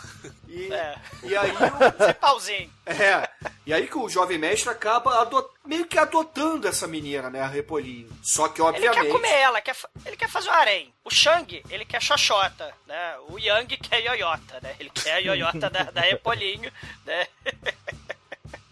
E, É. e aí o, Sem pauzinho. É, e aí que o jovem mestre acaba meio que adotando essa menina, né, a Repolinho. Só que, Ele obviamente... quer comer ela, quer, ele quer fazer o harém. O Shang, ele quer xoxota, né? O Yang quer ioiota, né? Ele quer a ioiota da, da Repolinho, né?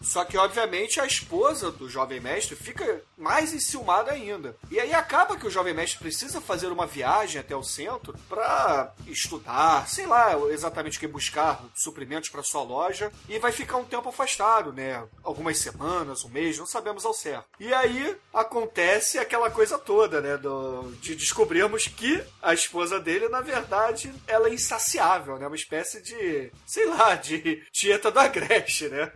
Só que, obviamente, a esposa do jovem mestre fica mais enciumada ainda. E aí acaba que o jovem mestre precisa fazer uma viagem até o centro pra estudar, sei lá exatamente o que buscar, suprimentos pra sua loja, e vai ficar um tempo afastado, né? Algumas semanas, um mês, não sabemos ao certo. E aí acontece aquela coisa toda, né? Do, de descobrirmos que a esposa dele, na verdade, ela é insaciável, né? Uma espécie de, sei lá, de tieta do Agreste, né?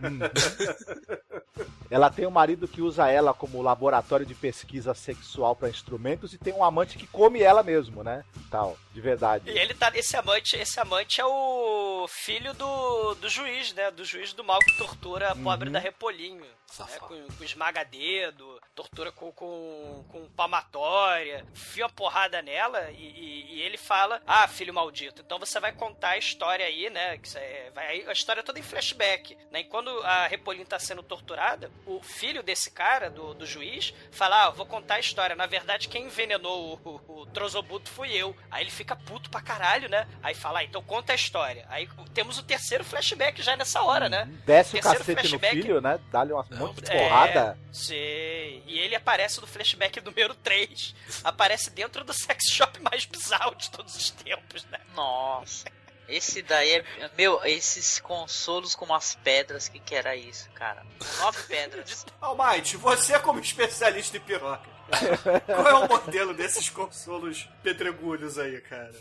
Ela tem um marido que usa ela como laboratório de pesquisa sexual pra instrumentos e tem um amante que come ela mesmo, né? Tal, de verdade. E ele tá. Esse amante, esse amante é o filho do, do juiz, né? Do juiz do mal que tortura a pobre da Repolinho. Né? Com, com esmaga-dedo, tortura com, com, com palmatória, fia uma porrada nela e, e- e ele fala: Ah, filho maldito, então você vai contar a história aí, né? Que é- vai, a história toda em flashback. Né? E quando a Repolinho tá sendo torturada, o filho desse cara, do, do juiz, fala: Ah, eu vou contar a história. Na verdade, quem envenenou o, o, o Trozobuto fui eu. Aí ele fica puto pra caralho, né? Aí fala: ah, então conta a história. Aí temos o terceiro flashback já nessa hora, né? Desce o Terceiro cacete no flashback. filho, né? Dá-lhe uma monte de É, porrada. sei. E ele aparece no flashback número 3. Aparece dentro do sex shop mais bizarro de todos os tempos, né? Nossa. Esse daí é. Meu, esses consolos com umas pedras, que que era isso, cara? Nove pedras. Almighty, você como especialista em piroca, qual é o modelo desses consolos pedregulhos aí, cara?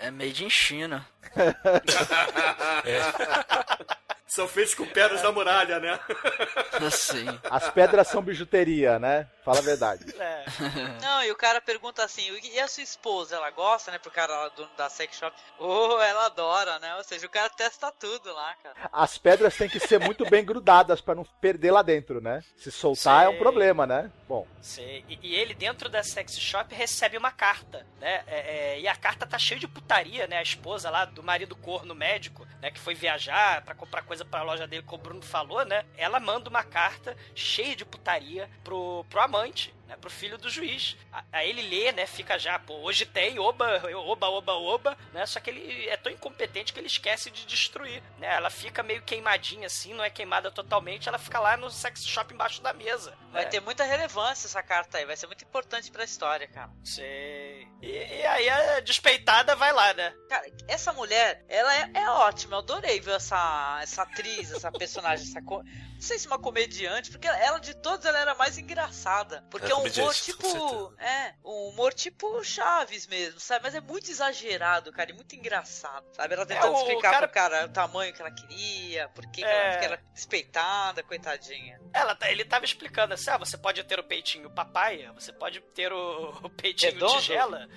É made in China. São feitos com pedras da muralha, né? Assim. As pedras são bijuteria, né? Fala a verdade. É. Não, e o cara pergunta assim, e a sua esposa, ela gosta, né? Pro cara lá, dono da sex shop. Oh, ela adora, né? Seja, o cara testa tudo lá, cara. As pedras têm que ser muito bem grudadas pra não perder lá dentro, né? Se soltar é um Sei. problema, né? Bom, Sim, E, e ele, dentro da sex shop, recebe uma carta, né? É, é, e a carta tá cheia de putaria, né? A esposa lá do marido corno médico, né? Que foi viajar pra comprar coisa pra loja dele, como o Bruno falou, né? Ela manda uma carta cheia de putaria pro, pro amante. Né, pro filho do juiz. Aí ele lê, né? Fica já, pô, hoje tem, oba, oba, oba, oba, né? Só que ele é tão incompetente que ele esquece de destruir, né? Ela fica meio queimadinha assim, não é queimada totalmente, ela fica lá no sex shop embaixo da mesa. Vai né? ter muita relevância essa carta aí, vai ser muito importante pra história, cara. Sei. E, e aí a despeitada vai lá, né? Cara, essa mulher, ela é, é ótima. Eu adorei ver essa, essa atriz, essa personagem, essa co... não sei se uma comediante, porque ela de todas ela era mais engraçada. Porque É é um humor tipo, é, um humor tipo Chaves mesmo, sabe? Mas é muito exagerado, cara, e muito engraçado, sabe? Ela tentando É, o explicar cara- pro cara o tamanho que ela queria, por que, que É. ela, que ela despeitada, coitadinha. Ela, tá- ele tava explicando assim: ah, você pode ter o peitinho papaya, você pode ter o, o peitinho Redondo? tigela,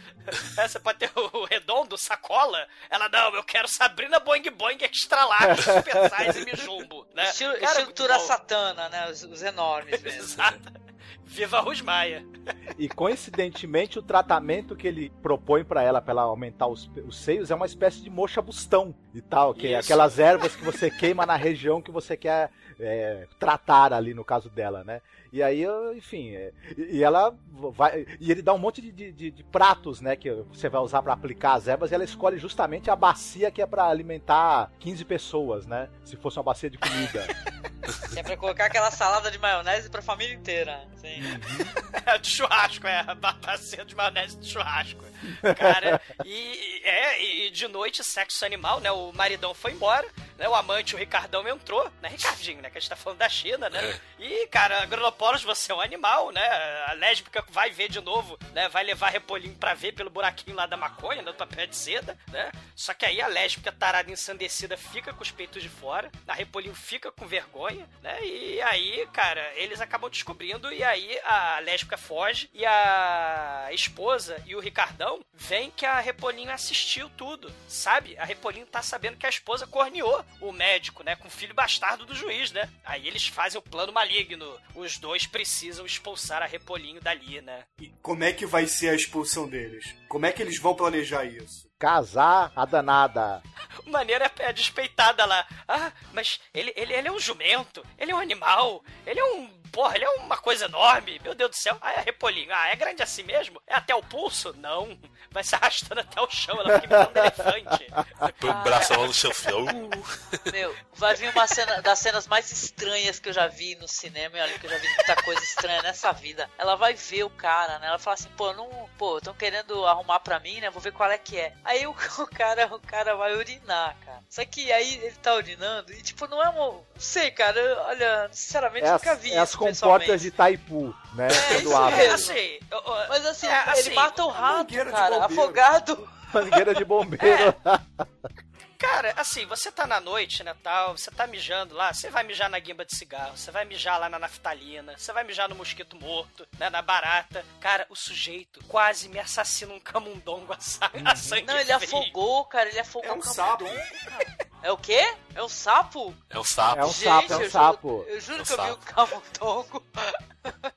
é, você pode ter o redondo, sacola. Ela, não, eu quero Sabrina Boing Boing extra large, super size e mijumbo, né? Estilo, Cara, estilo muito Tura bom. Satana, né? Os, os enormes mesmo. Exato. Viva a Rusmaia. e coincidentemente o tratamento que ele propõe pra ela, pra ela aumentar os, os seios, é uma espécie de moxa bustão e tal, que é aquelas ervas que você queima na região que você quer é, tratar ali, no caso dela, né? E aí, eu- enfim, é, e, ela vai. E ele dá um monte de, de- de- pratos, né? Que você vai usar pra aplicar as ervas, e ela escolhe justamente a bacia que é pra alimentar 15 pessoas, né? Se fosse uma bacia de comida. Que é pra colocar aquela salada de maionese pra família inteira. Sim. de churrasco, é. a Bacia de maionese de churrasco. Cara, e, é, e de noite, sexo animal, né? O maridão foi embora, né? O amante, o Ricardão, entrou, né? Ricardinho, né? Que a gente tá falando da China, né? E, cara, Granopolis, você é um animal, né? A lésbica vai ver de novo, né? Vai levar repolinho pra ver pelo buraquinho lá da maconha, do papel de seda, né? Só que aí a lésbica tarada ensandecida fica com os peitos de fora, a repolinho fica com vergonha, né? E aí, cara, eles acabam descobrindo e aí a lésbica foge e a esposa e o Ricardão veem que a Repolinho assistiu tudo, sabe? A Repolinho tá sabendo que a esposa corneou o médico, né? Com o filho bastardo do juiz, né? Aí eles fazem o plano maligno. Os dois precisam expulsar a Repolinho dali, né? E como é que vai ser a expulsão deles? Como é que eles vão planejar isso? Casar a danada. maneira é despeitada lá. Ah, mas ele, ele, ele é um jumento, ele é um animal, ele é um. Porra, ele é uma coisa enorme, meu Deus do céu. Ah, é repolinho. Ah, é grande assim mesmo? É até o pulso? Não. Vai se arrastando até o chão, ela fica imitando um elefante. Põe o braço lá no chão, filho. Uh, Meu, vai vir uma cena das cenas mais estranhas que eu já vi no cinema. E olha que eu já vi muita coisa estranha nessa vida. Ela vai ver o cara, né? Ela fala assim, pô, não. Pô, estão querendo arrumar pra mim, né? Vou ver qual é que é. Aí o, o cara, o cara vai urinar, cara. Só que aí ele tá urinando e, tipo, não é um. Não sei, cara. eu- olha, sinceramente, É nunca as, vi é as comportas de. Taipu, né? É, isso mesmo. assim, Mas assim, É, assim, ele mata o rato, cara, afogado. Mangueira de bombeiro. Cara, assim, você tá na noite, né, tal, você tá mijando lá, você vai mijar na guimba de cigarro, você vai mijar lá na naftalina, você vai mijar no mosquito morto, né, na barata. Cara, o sujeito quase me assassina um camundongo a, a sangue Não, ele frio. afogou, cara, ele afogou É um camundongo, cara. É o quê? É um sapo? é um sapo. É um Gente, sapo, é um eu sapo. Juro, eu juro É um que eu vi o sapo. camundongo.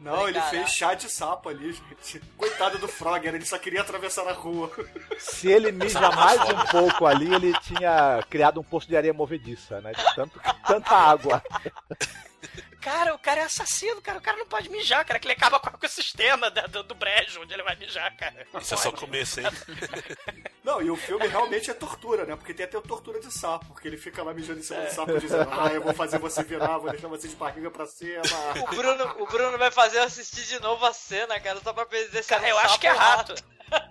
Não, Falei, ele fez chá de sapo ali, gente. Coitado do Frogger, ele só queria atravessar a rua. Se ele mija mais um pouco ali, ele tinha criado um poço de areia movediça, né? De tanto, tanta água. Cara, o cara é assassino, cara. O cara não pode mijar, cara. Que ele acaba com o ecossistema da- do, do brejo onde ele vai mijar, cara. Isso é só o começo, hein? Não, e o filme realmente é tortura, né? Porque tem até tortura de sapo, porque ele fica lá mijando em cima do sapo dizendo, ah, eu vou fazer você virar, vou deixar você de barriga pra cima. O Bruno, o Bruno vai fazer eu assistir de novo a cena, cara, só pra dizer se um eu acho que é rato.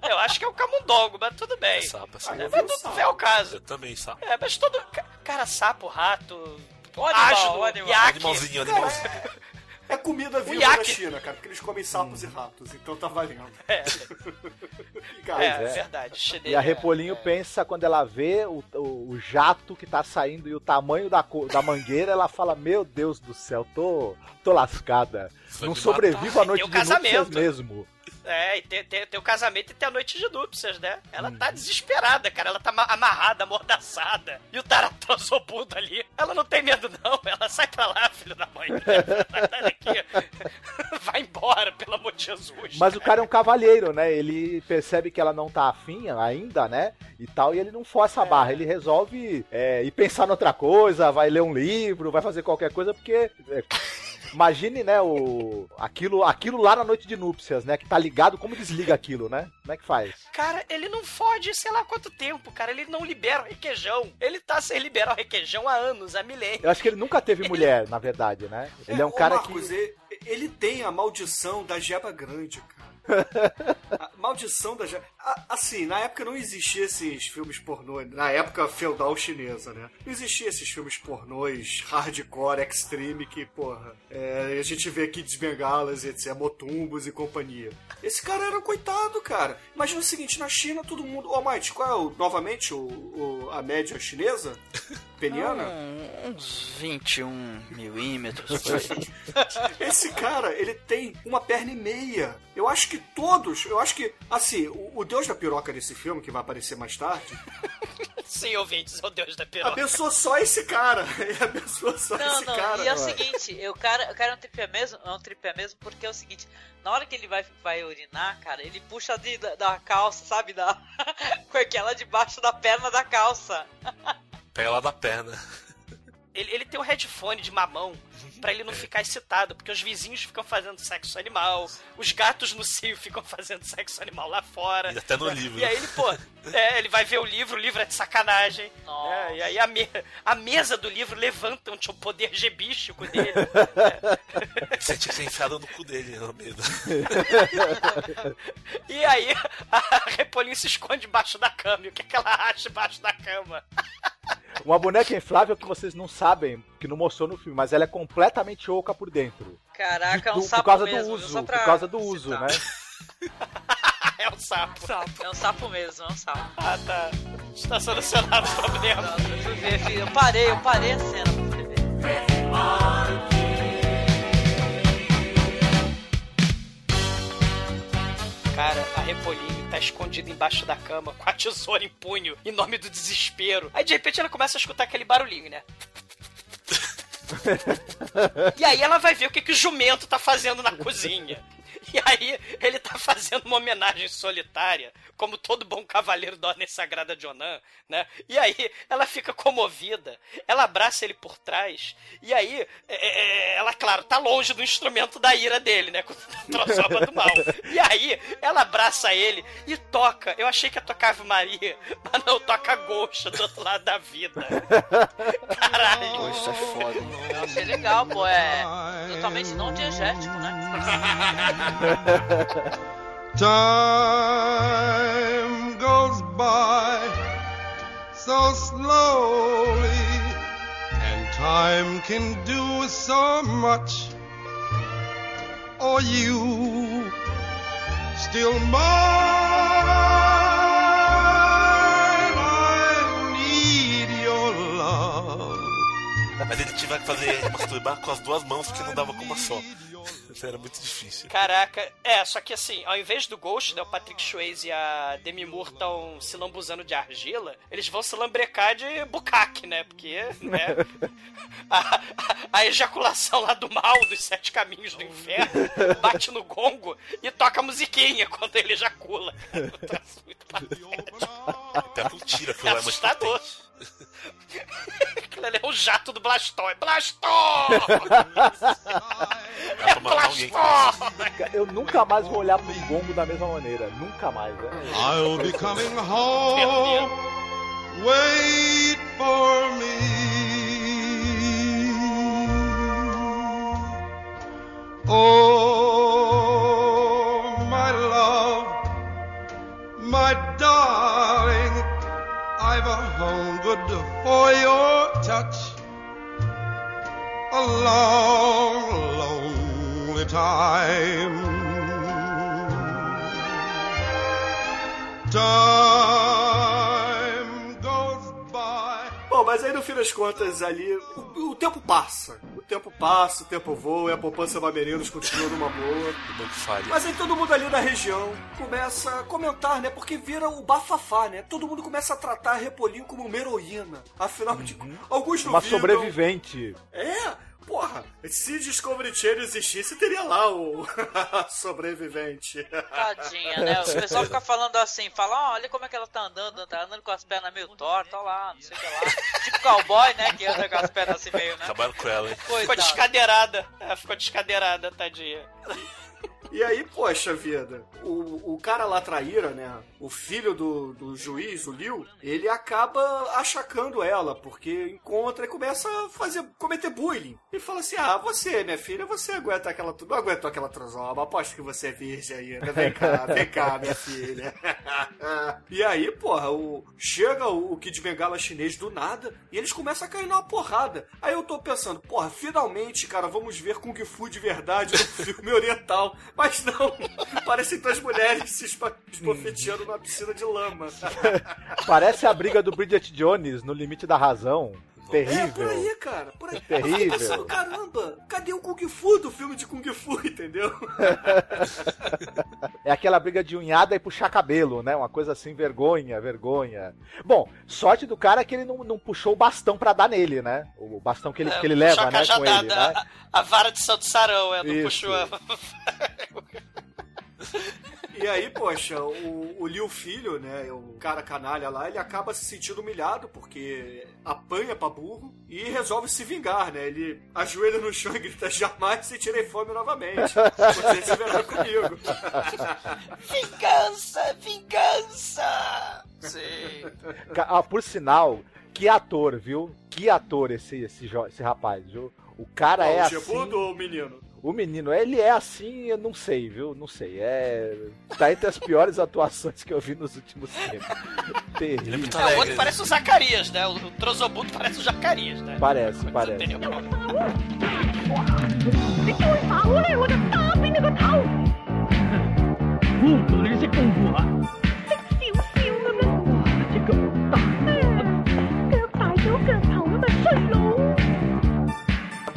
Eu acho que é o camundongo, mas tudo bem. É sapo, assim. Ah, eu É, vi mas o tudo sapo. é o caso. Eu também, sapo. É, mas todo. ca- Cara, sapo, rato. O animal, o animal. iaque. Animalzinho, animalzinho. É comida viva da China, cara, porque eles comem sapos e ratos, então tá valendo. É, E, cara, é, é. verdade. Chinês, E a é, Repolinho é. pensa quando ela vê o, o, o jato que tá saindo e o tamanho da, da mangueira, ela fala: Meu Deus do céu, tô, tô lascada. Vai Não sobrevivo matar. à noite de núpcias casamento. mesmo. É, e tem, tem, tem o casamento e tem a noite de núpcias, né? Ela Hum. tá desesperada, cara. Ela tá ama- amarrada, amordaçada. E o taratransobudo ali. Ela não tem medo, não. Ela sai pra lá, filho da mãe. Sai daqui. Vai embora, pelo amor de Jesus. Mas o cara é um cavalheiro, né? Ele percebe que ela não tá afim ainda, né? E tal, e ele não força a barra. Ele resolve é, ir pensar noutra coisa, vai ler um livro, vai fazer qualquer coisa, porque. é, imagine, né, o. Aquilo, aquilo lá na noite de núpcias, né? Que tá ligado, como desliga aquilo, né? Como é que faz? Cara, ele não fode sei lá quanto tempo, cara. Ele não libera o requeijão. Ele tá sem liberar o requeijão há anos, há milênios. Eu acho que ele nunca teve mulher, na verdade, né? Ele é um ô, cara Marcos, que. ele, ele tem a maldição da jeba grande, cara. Maldição da. A- Assim, na época não existia esses filmes pornô, na época feudal chinesa, né? Não existia esses filmes pornôs hardcore, extreme, que, porra, é, a gente vê aqui Bengalas, etc, Motumbos e companhia. Esse cara era um coitado, cara. Imagina o seguinte, na China todo mundo... Ô, Mike, qual é, o, novamente, o, o- a média chinesa? Peniana? Um- uns 21 milímetros. Esse cara, ele tem uma perna e meia. Eu acho que todos, eu acho que, assim, o, o deus da piroca desse filme, que vai aparecer mais tarde, Sim, ouvintes, o Deus da piroca. abençoa só esse cara. Ele abençoa só Não, esse não, cara. e é o seguinte, o cara, o cara é um tripé mesmo, é um tripé mesmo, porque é o seguinte, na hora que ele vai, vai urinar, cara, ele puxa de, da, da calça, sabe? Da, com aquela debaixo da perna da calça. Pega lá da perna. Ele, ele tem um headphone de mamão pra ele não ficar excitado, porque os vizinhos ficam fazendo sexo animal, os gatos no cio ficam fazendo sexo animal lá fora. E até no livro. E aí ele, pô, é, ele vai ver o livro, o livro é de sacanagem. É, e aí a, me- a mesa do livro levanta um tipo, poder gebístico dele. Você tinha que ser enfiado no cu dele, no medo. e aí a Repolinho se esconde embaixo da cama. E o que, é que ela acha embaixo da cama? Uma boneca inflável que vocês não sabem, que não mostrou no filme, mas ela é completamente oca por dentro. Caraca, é um Do- sapo por causa mesmo, do uso, Só pra por causa do uso, citar. né? É um sapo. É um sapo mesmo, é um sapo. Ah, tá. Está solucionado o problema. Nossa, eu ver, filho, eu parei, eu parei a cena pra poder ver. Cara, a Repolinho tá escondida embaixo da cama com a tesoura em punho, em nome do desespero. Aí de repente ela começa a escutar aquele barulhinho, né? e aí ela vai ver o que, que o jumento tá fazendo na cozinha. E aí ele tá fazendo uma homenagem solitária, como todo bom cavaleiro da Ordem Sagrada de Onan, né? E aí ela fica comovida, ela abraça ele por trás, e aí é, é, ela, claro, tá longe do instrumento da ira dele, né? Com a troçoba do mal. E aí ela abraça ele e toca. Eu achei que ia tocar Ave Maria, mas não, toca Ghost do outro lado da vida. Caralho. Pô, isso é foda. Eu achei legal, pô, é totalmente não diegético, né? Time goes by so slowly, and time can do so much. Or you still mine? Que fazer masturbar com as duas mãos porque não dava com uma só. Isso era muito difícil. Caraca, é, só que assim, ao invés do Ghost, né, o Patrick Swayze e a Demi Moore estão se lambuzando de argila, eles vão se lambrecar de bucaque, né? Porque, né, a, a- ejaculação lá do mal, dos sete caminhos do inferno, bate no gongo e toca a musiquinha quando ele ejacula. Um troço muito patético. Pior que um É é assustador. Aquilo ali é um jato do Blastoy. Blastoy! Dá pra matar alguém com Blastoy! Eu nunca mais vou olhar pro gongo da mesma maneira. Nunca mais. né? I'll be coming home. Wait for me. Oh, my love, my darling, I've a hungered for your touch. A long, the time. Time goes by. Bom, mas aí no fim das contas ali, o, o tempo passa. Tempo passa, o tempo voa e a poupança Bamerinos continua numa boa. Mas aí todo mundo ali da região começa a comentar, né? Porque vira o bafafá, né? Todo mundo começa a tratar a Repolinho como uma heroína. Afinal de contas, alguns Uma duvidam. sobrevivente. É, porra, se Discovery Channel existisse, teria lá o sobrevivente. Tadinha, né? O pessoal fica falando assim, fala, "Ó, olha como é que ela tá andando, tá andando com as pernas meio tortas, olha lá, não sei o que lá. Tipo cowboy, né? Que anda com as pernas assim meio, né? Acabaram com ela, hein? Ficou descadeirada. Ficou descadeirada, tadinha. E aí, poxa vida, o, o cara lá traíra, né? O filho do, do juiz, o Liu, ele acaba achacando ela, porque encontra e começa a fazer, cometer bullying. E fala assim: Ah, você, minha filha, você aguenta aquela. Não aguentou aquela trozoba, aposto que você é virgem ainda. Vem cá, vem cá, minha filha. e aí, porra, o, chega o, o Kid Bengala chinês do nada e eles começam a cair numa porrada. Aí eu tô pensando, porra, finalmente, cara, vamos ver Kung Fu de verdade no filme oriental. Mas não, parecem duas mulheres se esbofeteando numa piscina de lama. Parece a briga do Bridget Jones no Limite da Razão. É, por Terrível. aí, cara, por aí. Terrível. Eu fiquei pensando, caramba, cadê o Kung Fu do filme de Kung Fu, entendeu? É aquela briga de unhada e puxar cabelo, né? Uma coisa assim, vergonha, vergonha. Bom, sorte do cara é que ele não, não puxou o bastão pra dar nele, né? O bastão que ele, que ele leva, né, com ele, né? a, a vara de Santo Sarão, é, não Isso. puxou a... E aí, poxa, o, o Liu Filho, né, o cara canalha lá, ele acaba se sentindo humilhado porque apanha pra burro e resolve se vingar, né? Ele ajoelha no chão e grita: Jamais sentirei fome novamente. Você se verá comigo. Vingança, vingança! Sim. Ah, por sinal, que ator, viu? Que ator esse, esse, esse rapaz, viu? O cara é o assim. Gebudo ou o menino? O menino, ele é assim, eu não sei, viu? Não sei. É. Tá entre as piores atuações que eu vi nos últimos tempos. Terrível. muito É, o outro parece o Zacarias, né? O, o Trozobuto parece o Zacarias, né? Parece, parece. tem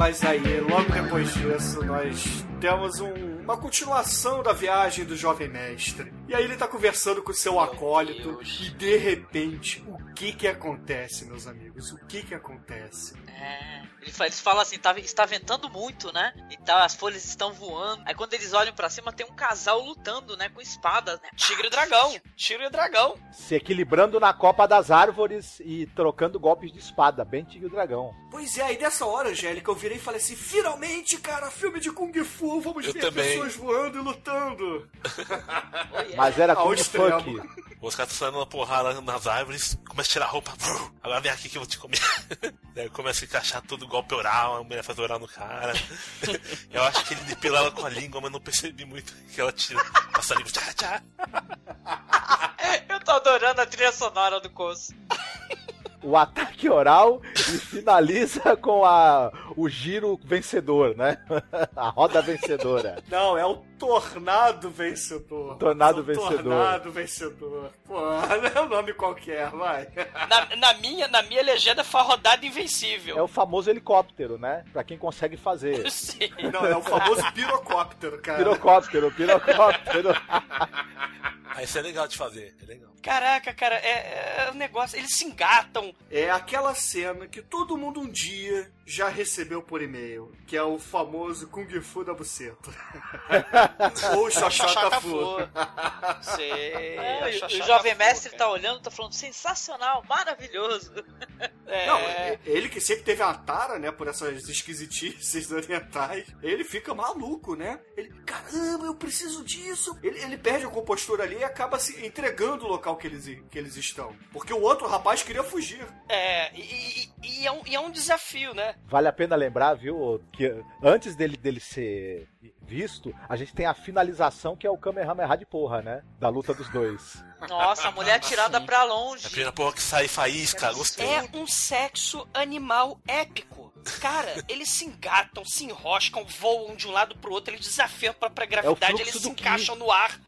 Mas aí, logo depois disso, nós temos um- uma continuação da viagem do jovem mestre. E aí ele tá conversando com seu acólito e de repente, o que que acontece, meus amigos? O que que acontece? É, eles falam assim, tá, está ventando muito, né? E tal, as folhas estão voando. Aí quando eles olham pra cima, tem um casal lutando, né? Com espadas, né? Tigre e dragão. Tigre e dragão. Se equilibrando na copa das árvores e trocando golpes de espada, bem tigre e dragão. Pois é, aí dessa hora, Angélica, eu virei e falei assim: finalmente, cara, filme de Kung Fu, vamos Eu ver também. pessoas voando e lutando. Mas era Kung extremo. Funk. Os caras estão saindo na porrada nas árvores, começa a tirar a roupa. Agora vem aqui que eu vou te comer. Começa a encaixar todo golpe oral, a mulher faz oral no cara. Eu acho que ele depilou ela com a língua, mas não percebi muito que ela tira. Passa a língua. Tchá, tchá. Eu tô adorando a trilha sonora do Coço. O ataque oral e finaliza com a, o giro vencedor, né? A roda vencedora. Não, é o Tornado Vencedor. Tornado É o Vencedor. Tornado Vencedor. Pô, não é um nome qualquer, vai. Na, na minha, na minha legenda foi a rodada invencível. É o famoso helicóptero, né? Pra quem consegue fazer. Sim. Não, é o famoso pirocóptero, cara. Pirocóptero, pirocóptero. Ah, isso é legal de fazer, é legal. Caraca, cara, é, é um negócio. Eles se engatam. É aquela cena que todo mundo um dia já recebeu por e-mail, que é o famoso Kung Fu da buceta. Ou Xoxota Fu. Sei. É, o- o jovem Fu, mestre cara. tá olhando, tá falando sensacional, maravilhoso. É, Não, ele que sempre teve a tara, né, por essas esquisitices orientais, ele fica maluco, né? Ele, caramba, eu preciso disso. Ele, ele perde a compostura ali e acaba se entregando o local que eles, que eles estão. Porque o outro rapaz queria fugir. é, e, e- e é um, e é um desafio, né? Vale a pena lembrar, viu, que antes dele, dele ser visto, a gente tem a finalização que é o Kamehameha de porra, né? Da luta dos dois. Nossa, a mulher tirada Sim. pra É a longe. primeira porra que sai faísca, gostei. É um sexo animal épico. Cara, eles se engatam, se enroscam, voam de um lado pro outro, eles desafiam pra, pra gravidade, fluxo eles se encaixam no ar.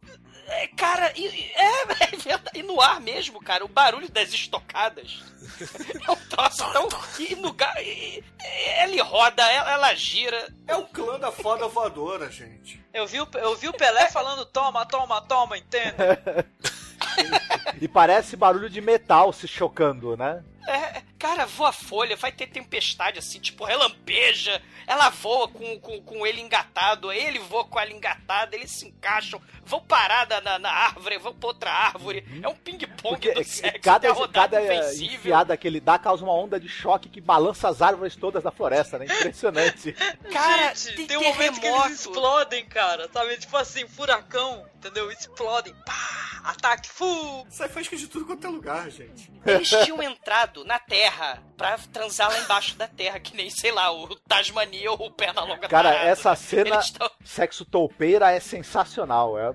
É, cara, e, é, é verdade. E no ar mesmo, cara, o barulho das estocadas. É um troço tão. E no e- e- Ele roda, ela, ela gira. É o clã da foda voadora, gente. Eu vi, o- eu vi o Pelé falando toma, toma, toma, entende? E parece barulho de metal se chocando, né? É, cara, voa folha, vai ter tempestade assim, tipo, relampeja. Ela voa com, com, com ele engatado, ele voa com ela engatada, eles se encaixam, vão parar na, na, árvore, vão pra outra árvore. É um ping-pong do é- sexo, cada, cada é, invencível. enfiada que ele dá causa uma onda de choque que balança as árvores todas da floresta, né? Impressionante. Cara, Gente, tem tem um momento que eles explodem, cara, sabe? Tipo assim, furacão, entendeu? Explodem, pá, ataque, fu. Sai faísca de tudo quanto é lugar, gente. Eles tinham entrado na Terra pra transar lá embaixo da Terra, que nem, sei lá, o Tasmania ou o Pernalonga Cara, parado. essa cena, tão- sexo toupeira, é sensacional. É,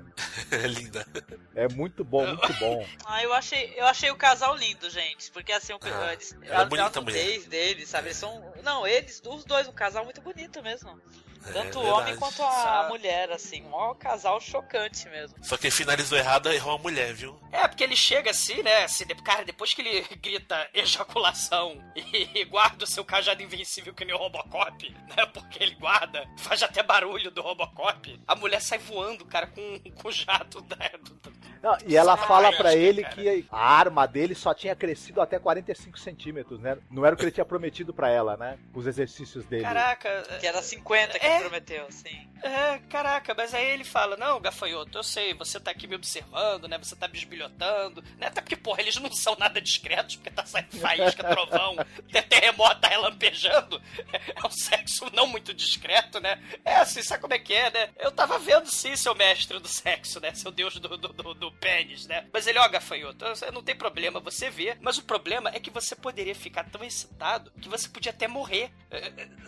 É linda. é muito bom, muito bom. Ah, eu achei, eu achei o casal lindo, gente. Porque assim, o, Ah, eles, é a bonita, a nudez deles, sabe? Eles são. Não, eles, os dois, um casal muito bonito mesmo. Tanto o É homem verdade. quanto a mulher, assim. Um casal chocante mesmo. Só que finalizou errado, errou a mulher, viu? É, porque ele chega assim, né? Assim, cara, depois que ele grita ejaculação e guarda o seu cajado invencível que nem o Robocop, né? Porque ele guarda, faz até barulho do Robocop. A mulher sai voando, cara, com, com o jato da, do- Não, e ela fala pra ele cara. que a arma dele só tinha crescido até 45 centímetros, né? Não era o que ele tinha prometido pra ela, né? Os exercícios dele. Caraca. Que era 50 que É. ele prometeu, assim. É, caraca, mas aí ele fala: Não, gafanhoto, eu sei, você tá aqui me observando, né? Você tá bisbilhotando, né? Até porque, porra, eles não são nada discretos, porque tá saindo faísca, trovão, tem terremoto, tá relampejando. É um sexo não muito discreto, né? É assim, sabe como é que é, né? Eu tava vendo sim, seu mestre do sexo, né? Seu deus do, do, do, do pênis, né? Mas ele, ó, gafanhoto, não tem problema você ver, mas o problema é que você poderia ficar tão excitado que você podia até morrer. É,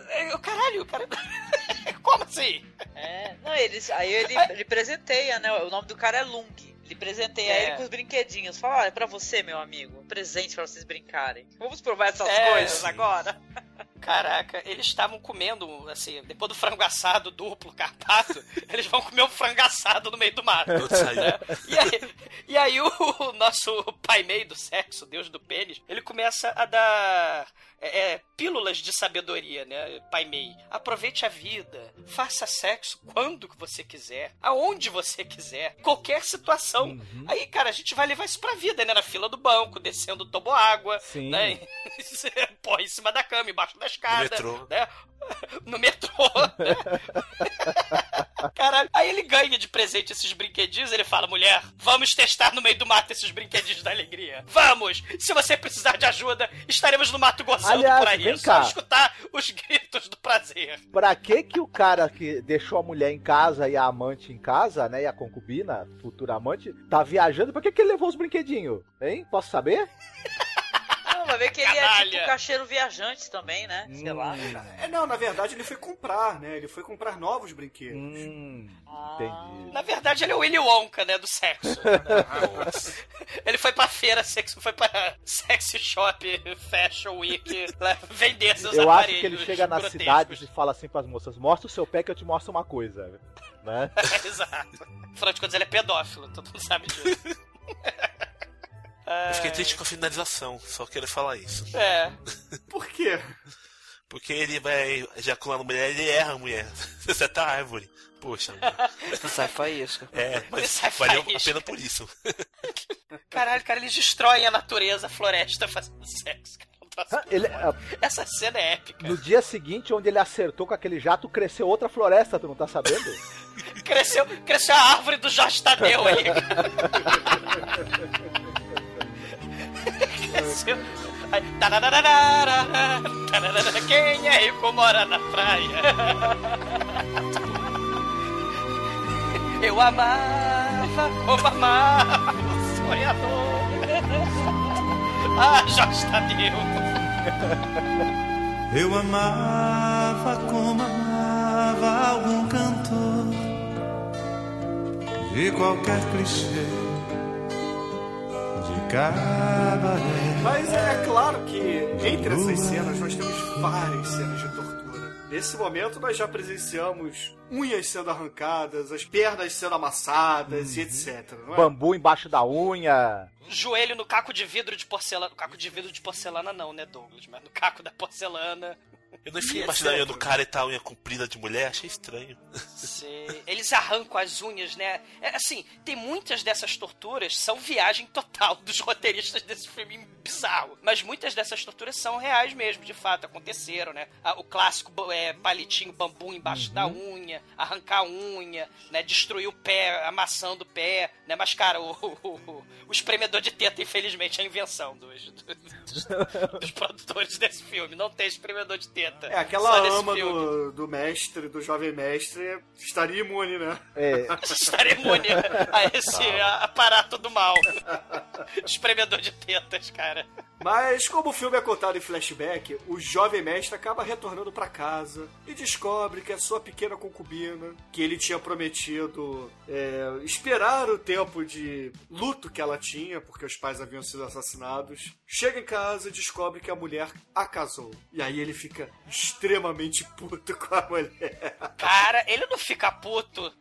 é, é, caralho, cara. Como assim? É, não, eles, aí ele, ele presenteia, né? O nome do cara é Lung. Ele presenteia É. ele com os brinquedinhos. Fala, olha, é pra você, meu amigo. Um presente pra vocês brincarem. Vamos provar essas É, coisas agora. Caraca, eles estavam comendo, assim, depois do frango assado duplo, carpado, eles vão comer um frango assado no meio do mato. Né? E aí, e aí o, o nosso pai meio do sexo, deus do pênis, ele começa a dar é, é, pílulas de sabedoria, né, pai mei. Aproveite a vida, faça sexo quando que você quiser, aonde você quiser, qualquer situação. Aí, cara, a gente vai levar isso pra vida, né, na fila do banco, descendo tobo água, Sim. né, porra, em cima da cama, embaixo da escada, metrô. né, no metrô, né? Caralho, aí ele ganha de presente esses brinquedinhos, ele fala, mulher, vamos testar no meio do mato esses brinquedinhos da alegria. Vamos! Se você precisar de ajuda, estaremos no mato gozando Aliás, aí. vem É só cá. escutar os gritos do prazer. Pra que que o cara que deixou a mulher em casa e a amante em casa, né? E a concubina, futura amante, tá viajando? Pra que que ele levou os brinquedinhos? Hein? Posso saber? Não, vai ver que ele é Canalha. tipo cacheiro viajante também, né? Sei lá. Hum, É, não, na verdade ele foi comprar, né? Ele foi comprar novos brinquedos. hum. Entendi. Na verdade, ele é o Willy Wonka, né, do sexo. ele foi pra feira, sexo, foi pra sexy shop, fashion week, vender seus Eu acho que ele chega nas cidades e fala assim pras moças: mostra o seu pé que eu te mostro uma coisa. Né? Exato. Afinal de contas, ele é pedófilo, todo mundo sabe disso. Eu fiquei triste com a finalização, só quero falar isso. É. Por quê? Porque ele vai ejacular na mulher, ele erra a mulher. Você tá árvore. Poxa, mano. Sai faísca. é, mas sai valeu a faísca. pena por isso. Caralho, cara, eles destroem a natureza, a floresta fazendo sexo. cara. Ah, Ele, ah, foda. Essa cena é épica. no dia seguinte, onde ele acertou com aquele jato, cresceu outra floresta, tu não tá sabendo? Cresceu, cresceu a árvore do Jorge Tadeu aí. cresceu. Quem é rico mora na praia? Eu amava como amava o sonhador. Ah, Jorge Tadeu. Eu amava como amava algum cantor de qualquer clichê cabaré. Mas é claro que entre essas cenas nós temos várias cenas de tortura. Nesse momento nós já presenciamos unhas sendo arrancadas, as pernas sendo amassadas e etc. Não é? Bambu embaixo da unha. Joelho no caco de vidro de porcelana. No caco de vidro de porcelana não, né, Douglas? Mas no caco da porcelana. Eu não enfiei embaixo da unha do cara e tá a unha comprida de mulher, achei estranho. Sei. Eles arrancam as unhas, né? É, assim, tem muitas dessas torturas são viagem total dos roteiristas desse filme bizarro. Mas muitas dessas torturas são reais mesmo, de fato, aconteceram, né? Ah, O clássico é, palitinho bambu embaixo da unha, arrancar a unha, né? Destruir o pé, amassando o pé, né? Mas, cara, o, o, o- o espremedor de teta, infelizmente, é a invenção dos, dos, dos produtores desse filme. Não tem espremedor de teta. É, aquela ama do, do mestre, do jovem mestre, estaria imune, né? É, estar imune a esse a- aparato do mal. Espremedor de tetas, cara. Mas, como o filme é contado em flashback, o jovem mestre acaba retornando pra casa e descobre que a sua pequena concubina, que ele tinha prometido é, esperar o tempo de luto que ela tinha, porque os pais haviam sido assassinados, chega em casa e descobre que a mulher a casou. E aí ele fica extremamente puto com a mulher. Cara, ele não fica puto.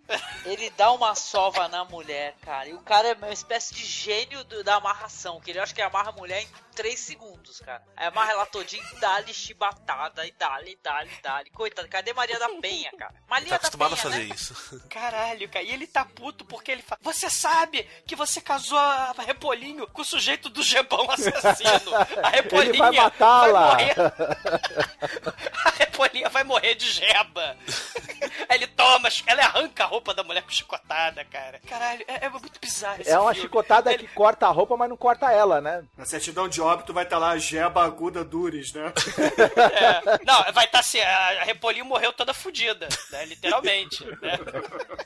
Ele dá uma sova na mulher, cara. E o cara é uma espécie de gênio do- da amarração, que ele acha que amarra a mulher em 3 segundos, cara. Aí amarra ela todinha e dá-lhe chibatada, e dá-lhe, dá-lhe, dá-lhe. Coitada, cadê Maria da Penha, cara? Tá Maria da acostumado a Penha, fazer né? isso. Caralho, cara. E ele tá puto porque ele fala: Você sabe que você casou a Repolinho com o sujeito do gebão assassino. A Repolinha ele vai matá-la. morrer. A Repolinha vai morrer de jeba. Aí ele toma, ela arranca a roupa da mulher com chicotada, cara. Caralho, é, é muito bizarro esse é uma filme. chicotada Ele- que corta a roupa, mas não corta ela, né? Na certidão de óbito vai estar lá Jeba Aguda Dures, né? É. Não, vai estar assim, a Repolinho morreu toda fodida, né? Literalmente, né?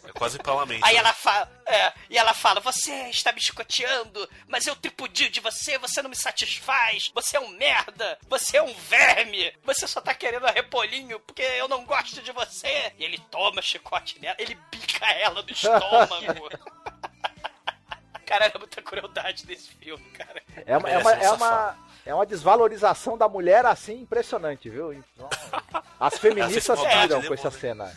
É quase parlamento. Aí ela fala, é, e ela fala, você está me chicoteando, mas eu tripudio de você, você não me satisfaz, você é um merda, você é um verme, você só tá querendo a Repolinho porque eu não gosto de você. E ele toma chicote nela, ele bica ela no estômago. Cara, era muita crueldade desse filme, cara. É uma, é uma, um é uma, é uma desvalorização da mulher assim impressionante, viu? Então, as feministas piram né, com essa mano? cena.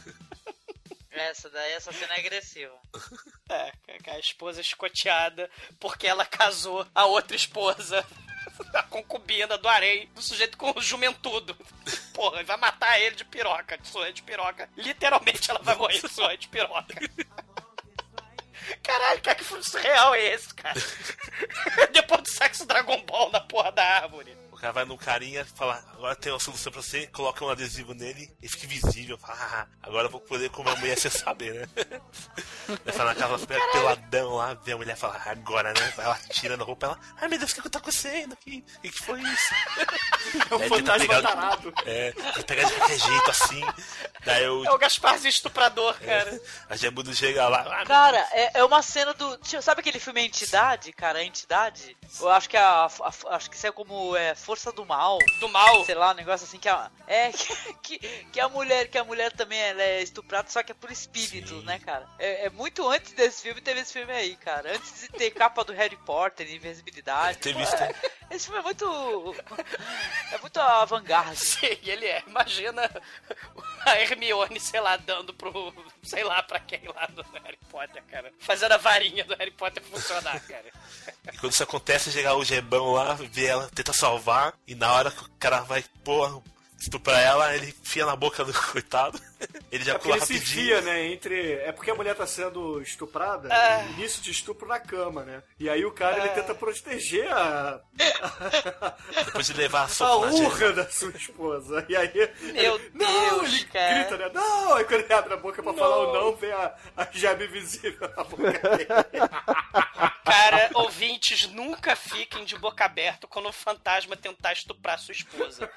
Essa daí, essa cena é agressiva. É, a esposa escoteada porque ela casou a outra esposa, a concubina do Arei, do sujeito com o jumentudo. Porra, vai matar ele de piroca, de surra de piroca. Literalmente ela vai morrer de surra de piroca. Caralho, cara, que filme surreal é esse, cara? Depois do sexo Dragon Ball na porra da árvore. O cara vai no carinha e fala, agora tem uma solução pra você, coloca um adesivo nele e fica invisível. Fala, ah, agora eu vou poder comer a mulher sem saber, né? Vai falar naquela peladão lá, vê a mulher falar, agora, né? Vai lá, tirando a roupa, ela, ai meu Deus, o que tá acontecendo aqui? O que, que foi isso? É um fantasma pegar- tarado. É, pegar de qualquer jeito assim. Daí eu, É o Gasparzinho estuprador, cara. a Gemudo chega lá, ah, Cara, é, é uma cena do. Sabe aquele filme Entidade, cara? A Entidade? Eu acho que a. a- acho que isso é como é, Força do Mal. Do mal. Sei lá, um negócio assim que a. É que, que, a mulher, que a mulher também ela é estuprada, só que é por espírito, Sim. né, cara? É, é muito antes desse filme, teve esse filme aí, cara. Antes de ter capa do Harry Potter, Invisibilidade. Ter Pô, visto. é- esse filme é muito. É muito avant-garde. Sim, ele é. Imagina a Hermione, sei lá, dando pro. sei lá pra quem lá do Harry Potter, cara. Fazendo a varinha do Harry Potter funcionar, cara. E quando isso acontece, chega o Gebão lá, vê ela, tenta salvar, e na hora que o cara vai, pô, estuprar ela, ele enfia na boca do coitado. Ele já É pula ele se rapidinho. enfia, né, entre... É porque a mulher tá sendo estuprada, Ah. início de estupro na cama, né? E aí o cara, ele tenta proteger a... Depois de levar a a sopa na Gemma. urra da sua esposa. E aí... Meu ele, não, Deus, ele cara. grita, né? Não! Aí quando ele abre a boca pra falar o não, vem a, a gema invisível na boca dele. Cara, ouvintes, nunca fiquem de boca aberta quando um fantasma tentar estuprar sua esposa.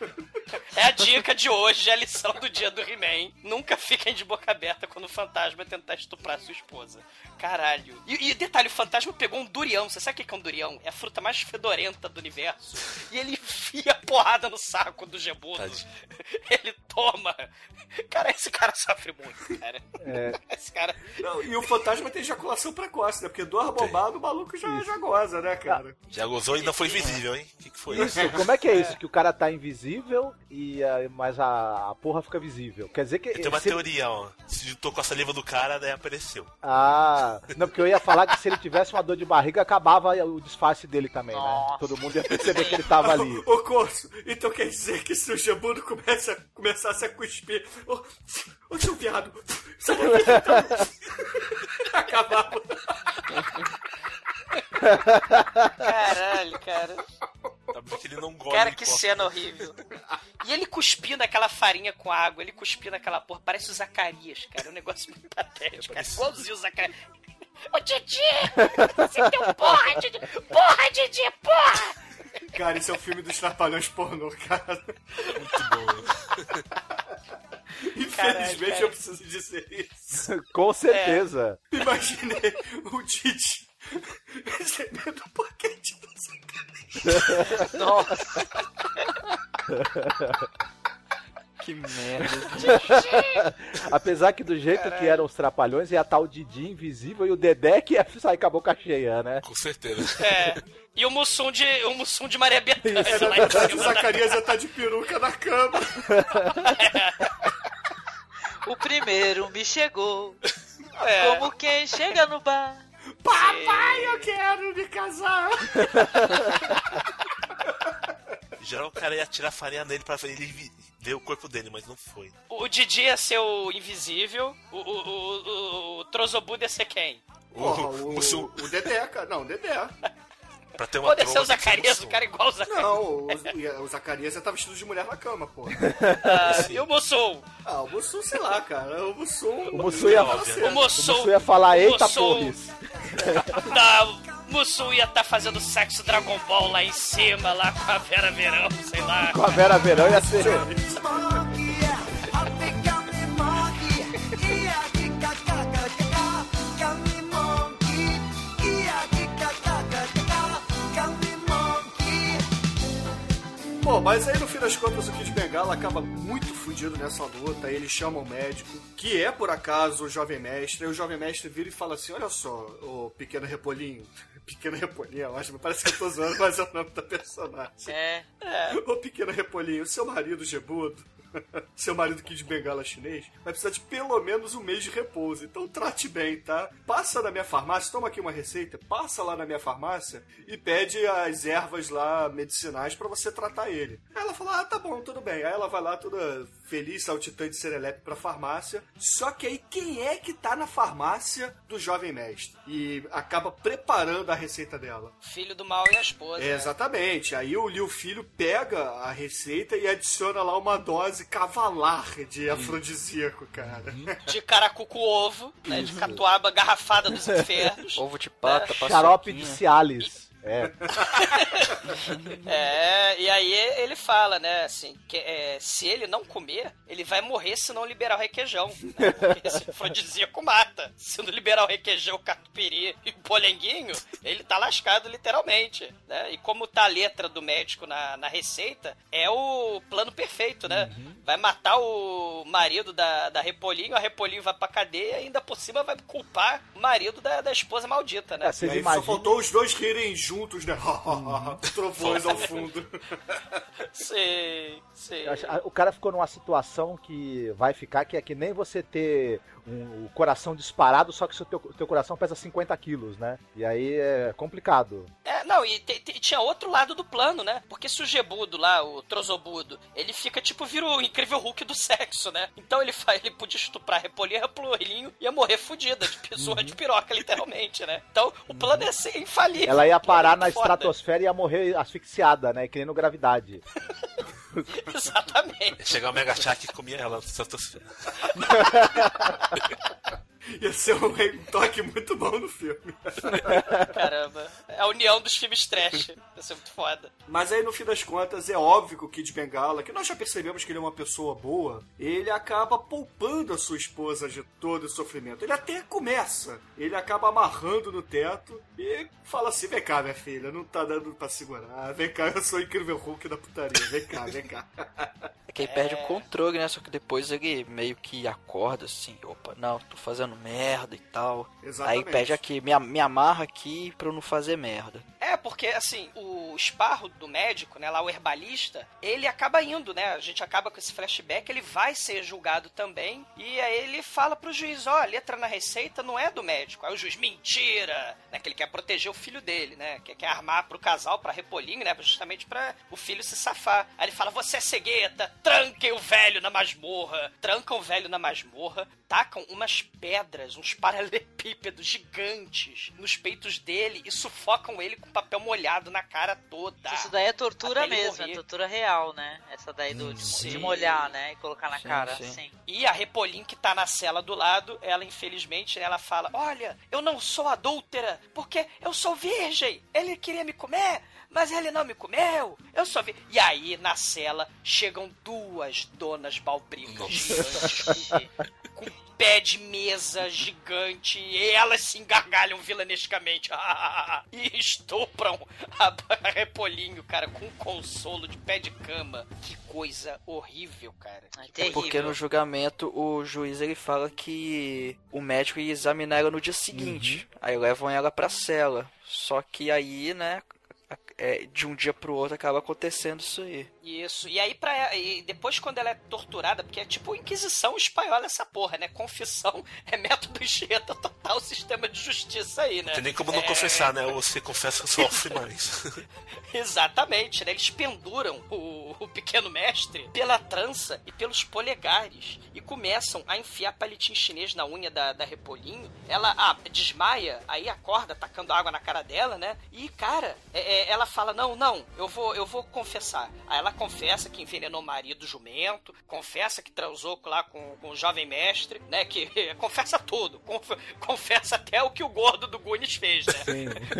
É a dica de hoje, é a lição do dia do He-Man. Nunca fiquem de boca aberta quando um fantasma tentar estuprar sua esposa. Caralho. E, e detalhe, o fantasma pegou um durião. Você sabe o que é um durião? É a fruta mais fedorenta do universo. E ele enfia a porrada no saco do Gebudo. Tadinho. Ele toma. Cara, esse cara sofre muito, cara. Esse cara... Não, e o fantasma tem ejaculação precoce, né? Porque dois bombados, o maluco já, já goza, né, cara? Já gozou e não foi visível, hein? O que, que foi Isso, como é que é isso? Que o cara tá invisível, e mas a, a porra fica visível. Quer dizer que. Tem uma se teoria, ó. Se juntou com a saliva do cara, daí apareceu. Ah, não, porque eu ia falar que se ele tivesse uma dor de barriga, acabava o disfarce dele também, né? Todo mundo ia perceber que ele tava ali. Ô, Corso, então quer dizer que se o Gebudo comece a, começasse a cuspir. Ô, ô seu viado, sai daqui. Acabava. Caralho, cara. Tá que ele não gosta Cara, que cena horrível. E ele cuspindo aquela farinha com água, ele cuspindo aquela porra. Parece o Zacarias, cara. É um negócio muito patético, cara. Igualzinho o Zacarias. Ô, Didi! Você tem porra, Didi! Porra, Didi, porra! Cara, esse é o filme dos trapalhões pornô, cara. Muito bom. Infelizmente Caralho, cara. eu preciso dizer isso. Com certeza. Imaginei o Didi recebendo um paquete do Zacarias. Nossa. que merda. Apesar que do jeito que eram os trapalhões, ia estar o Didi invisível e o Dedé que ia sair com a boca cheia, né? Com certeza. É. E o Mussum de, o Mussum de Maria Bethânia É, lá verdade, o Zacarias ia estar de peruca na cama. O primeiro me chegou. É. Como quem chega no bar. Papai, eu quero me casar. Geral, o cara ia tirar farinha nele pra ele ver o corpo dele, mas não foi. O Didi ia ser o invisível, o, o, o, o, o Trozobudo ia ser quem? Porra, o, o, Mussum, o Dedé, cara. Não, o Dedé. Pra ter uma Pode ser o Zacarias, o cara igual o Zacarias. Não, o, o, o Zacarias ia estar vestido de mulher na cama, pô. Ah, e o Mussum? Ah, o Mussum, sei lá, cara. O Mussum. O Mussum ia, Óbvio. O o Mussum, ia falar, eita porris. Não, o Mussum ia estar fazendo sexo Dragon Ball lá em cima, lá com a Vera Verão, sei lá. Com a Vera Verão ia ser. Pô, mas aí no fim das contas o Kid Bengala acaba muito fudido nessa luta. Ele chama o médico, que é por acaso o jovem mestre. Aí o jovem mestre vira e fala assim: Olha só, o pequeno repolinho. Pequeno repolinho, é ótimo. Parece que eu tô zoando, mas é o nome da personagem. É. Ô pequeno repolinho, seu marido Gebudo, seu marido Kid Bengala chinês, vai precisar de pelo menos um mês de repouso. Então trate bem, tá? Passa na minha farmácia, toma aqui uma receita, passa lá na minha farmácia e pede as ervas lá medicinais pra você tratar ele. Aí ela fala: Ah, tá bom, tudo bem. Aí ela vai lá toda feliz, saltitante serelepe pra farmácia. Só que aí quem é que tá na farmácia do jovem mestre? E acaba preparando a receita dela. Filho do mal e a esposa. É, exatamente. Aí o Liu Filho pega a receita e adiciona lá uma dose cavalar de afrodisíaco, cara. De caracuco ovo, né? De catuaba garrafada dos infernos. Ovo de pata, Xarope de. Cialis. É. É, e aí ele fala, né, assim, que é, se ele não comer, ele vai morrer se não liberar o requeijão. Né? Porque esse afrodisíaco mata. Se não liberar o requeijão, o catupiry e o polenguinho, ele tá lascado literalmente. Né? E como tá a letra do médico na, na receita, é o plano perfeito, né? Vai matar o marido da, da Repolinho, a Repolinho vai pra cadeia e ainda por cima vai culpar o marido da, da esposa maldita, né? É, vocês só faltou os dois rirem juntos, né? Trovões ao fundo. Sei, sei. Eu acho- a- O cara ficou numa situação que vai ficar que é que nem você ter um, o coração disparado, só que o teu, teu coração pesa 50 quilos, né? E aí é complicado. É, não, e te- te- tinha outro lado do plano, né? Porque se o Gebudo lá, o Trozobudo, ele fica tipo, vira o incrível Hulk do sexo, né? Então ele faz, ele podia estuprar a Repolinho ia morrer fudida, de pessoa de piroca, literalmente, né? Então o plano ia ser infalível. Ela ia plano parar é na foda. estratosfera e ia morrer asfixiada, né? Que nem no gravidade. Exatamente. Chegar o Mega Shark e comia ela. Ia ser um toque muito bom no filme. Caramba. É a união dos filmes trash. Ia ser muito foda. Mas aí, no fim das contas, é óbvio que o Kid Bengala, que nós já percebemos que ele é uma pessoa boa, ele acaba poupando a sua esposa de todo o sofrimento. Ele até começa. Ele acaba amarrando no teto e fala assim: vem cá, minha filha, não tá dando pra segurar. Vem cá, eu sou o incrível Hulk da putaria. Vem cá, vem cá. que ele perde o controle, né? Só que depois ele meio que acorda assim, opa, não, tô fazendo merda e tal. Exatamente. Aí pede aqui, me, me amarra aqui pra eu não fazer merda. É, porque assim, o esparro do médico, né, lá o herbalista, ele acaba indo, né? A gente acaba com esse flashback, ele vai ser julgado também. E aí ele fala pro juiz, ó, a letra na receita não é do médico. Aí o juiz, mentira! Né, que ele quer proteger o filho dele, né? Que quer armar pro casal, pra Repolinho, né? Justamente pra o filho se safar. Aí ele fala, você é cegueta, tranquem o velho na masmorra. Trancam o velho na masmorra, tacam umas pedras, uns paralelepípedos gigantes nos peitos dele e sufocam ele com papel molhado na cara toda. Isso daí é tortura mesmo, é tortura real, né? Essa daí do, de, de molhar, né? E colocar na Sim, cara, sim. assim. E a Repolim, que tá na cela do lado, ela infelizmente, ela fala: Olha, eu não sou adúltera, porque eu sou virgem. Ele queria me comer, mas ele não me comeu. Eu sou virgem. E aí, na cela, chegam duas donas balbricas gigantes com, com pé de mesa gigante e elas se engargalham vilanescamente e estupram a, Repolinho, cara, com um consolo de pé de cama. Que coisa horrível, cara. É terrível. Porque no julgamento o juiz ele fala que o médico ia examinar ela no dia seguinte. Aí levam ela pra cela. Só que aí, né, é, de um dia pro outro acaba acontecendo isso aí. Isso. E aí, pra, e depois, quando ela é torturada, porque é tipo Inquisição espanhola essa porra, né? Confissão é método enxerta total sistema de justiça aí, né? Não tem nem como não É, confessar, né? Ou você confessa, sofre mais. Exatamente, né? Eles penduram o, o pequeno mestre pela trança e pelos polegares e começam a enfiar palitinho chinês na unha da, da Repolinho. Ela ah, desmaia, aí acorda tacando água na cara dela, né? E, cara, é- é, ela fala: Não, não, eu vou, eu vou confessar. Aí ela confessa que envenenou o marido jumento, confessa que transou lá com, com o jovem mestre, né? Que confessa tudo, conf- confessa até o que o gordo do Gunis fez, né?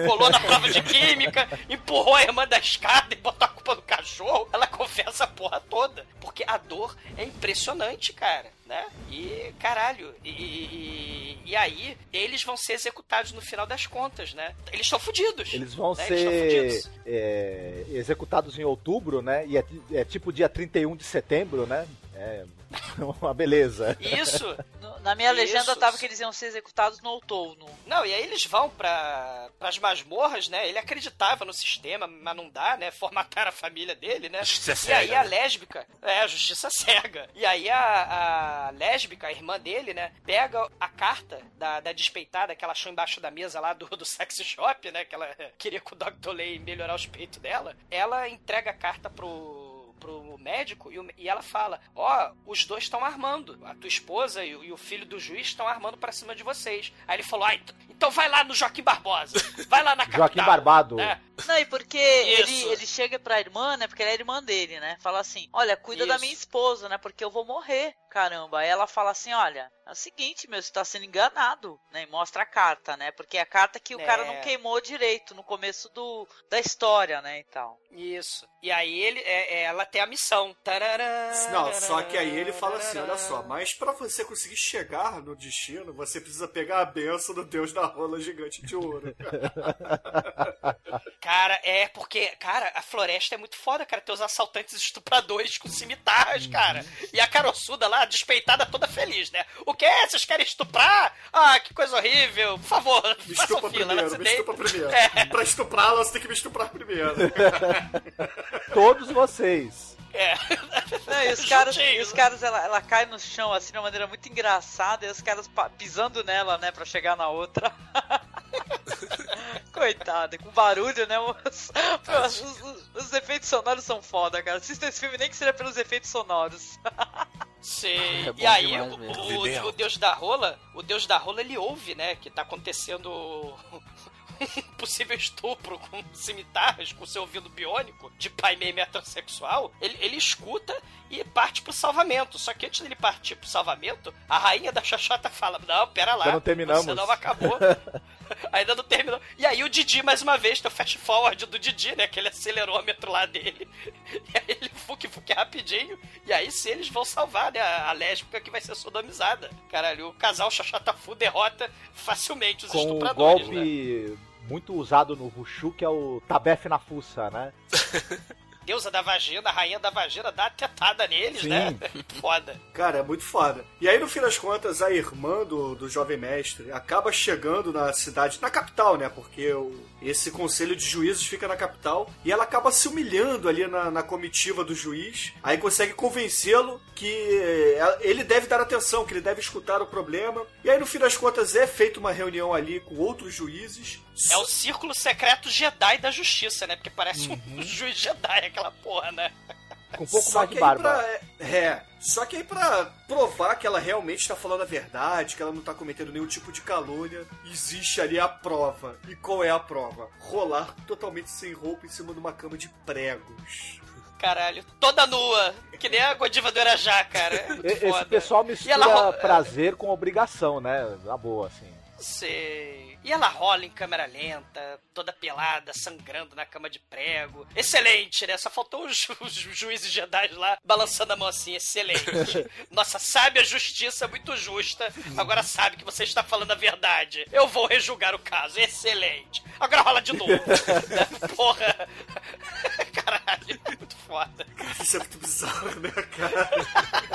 colou na prova de química, empurrou a irmã da escada e botou a culpa no cachorro. Ela confessa a porra toda. Porque a dor é impressionante, cara. Né? E caralho, e, e, e aí eles vão ser executados no final das contas, né? Eles estão fudidos. Eles vão né? ser Eles é, executados em outubro, né? E é, é tipo dia 31 de setembro, né? É uma beleza. Isso. Na minha legenda Isso. tava que eles iam ser executados no outono. Não, e aí eles vão pra, pras masmorras, né? Ele acreditava no sistema, mas não dá, né? Formataram a família dele, né? Justiça e aí cega, a né? lésbica, é, a justiça cega. E aí a, a lésbica, a irmã dele, né? Pega a carta da, da despeitada que ela achou embaixo da mesa lá do, do sex shop, né? Que ela queria com o Dr. Lay melhorar os peitos dela. Ela entrega a carta pro pro médico e, o- e ela fala: Ó, os dois estão armando. A tua esposa e, o- e o filho do juiz estão armando pra cima de vocês. Aí ele falou: ah, ent- então vai lá no Joaquim Barbosa. Vai lá na capital. Joaquim Barbado. né? Não, e porque ele, ele chega pra irmã, né? Porque ela é irmã dele, né? Fala assim: Olha, cuida da Isso. minha esposa, né? Porque eu vou morrer, caramba. Aí ela fala assim: Olha, é o seguinte, meu, você tá sendo enganado, né? E mostra a carta, né? Porque é a carta que o É. cara não queimou direito no começo do, da história, né? E tal. Isso. E aí ele, é- é- ela tem a missão. Tarará, Não, só que aí ele fala assim, olha só, mas pra você conseguir chegar no destino, você precisa pegar a benção do deus da rola gigante de ouro. Cara, é porque, cara, a floresta é muito foda, cara. Tem os assaltantes estupradores com cimitarras, cara. E a caroçuda lá, despeitada, toda feliz, né? O que? Vocês querem estuprar? Ah, que coisa horrível. Por favor, Me estupa fila, primeiro, me estupa primeiro. É. Pra estuprá-la, você tem que me estuprar primeiro. Todos vocês. É. Não, e os caras, e os caras ela, ela cai no chão assim de uma maneira muito engraçada, e os caras pisando nela, né, pra chegar na outra. Coitada, com barulho, né? Os, os- os- os efeitos sonoros são foda, cara. Assista esse filme nem que seja pelos efeitos sonoros. Sim. É e aí, o, o- o Deus da Rola, o Deus da Rola, ele ouve, né, que tá acontecendo possível estupro com cimitarras, com seu ouvido biônico, de pai meio metrosexual. Ele, ele escuta e parte pro salvamento. Só que antes dele partir pro salvamento, a rainha da Xoxota fala: Não, pera lá. Não terminamos." Você não acabou. Ainda não terminou. E aí o Didi, mais uma vez, tem o fast forward do Didi, né? Aquele acelerômetro lá dele. E aí ele fuque, fuque rapidinho. E aí sim eles vão salvar, né? A, lésbica que vai ser sodomizada. Caralho, o casal Xoxotafu derrota facilmente os Com o estupradores, né? golpe muito usado no Wushu, que é o tabefe na fuça, né? deusa da vagina, a rainha da vagina, dá uma tetada neles, Sim. né? Foda. Cara, é muito foda. E aí, no fim das contas, a irmã do, do jovem mestre acaba chegando na cidade, na capital, né? Porque o, esse conselho de juízes fica na capital. E ela acaba se humilhando ali na, na comitiva do juiz. Aí consegue convencê-lo que eh, ele deve dar atenção, que ele deve escutar o problema. E aí, no fim das contas, é feita uma reunião ali com outros juízes. É o círculo secreto Jedi da justiça, né? Porque parece um juiz Jedi aquela porra, né? Com um pouco Só mais que de barba. pra- é, só que aí pra provar que ela realmente está falando a verdade, que ela não tá cometendo nenhum tipo de calúnia, existe ali a prova. E qual é a prova? Rolar totalmente sem roupa em cima de uma cama de pregos. Caralho, toda nua. Que nem a Godiva do Irajá, cara. É Esse foda. pessoal mistura ela prazer com obrigação, né? Na boa, assim. Sei. E ela rola em câmera lenta, toda pelada, sangrando na cama de prego. Excelente, né? Só faltou os, ju- os juízes Jedi lá balançando a mão assim. Excelente. Nossa, sabe a justiça muito justa. Agora sabe que você está falando a verdade. Eu vou rejulgar o caso. Excelente. Agora rola de novo. Porra. Caralho, muito foda. Isso é muito bizarro, né, cara?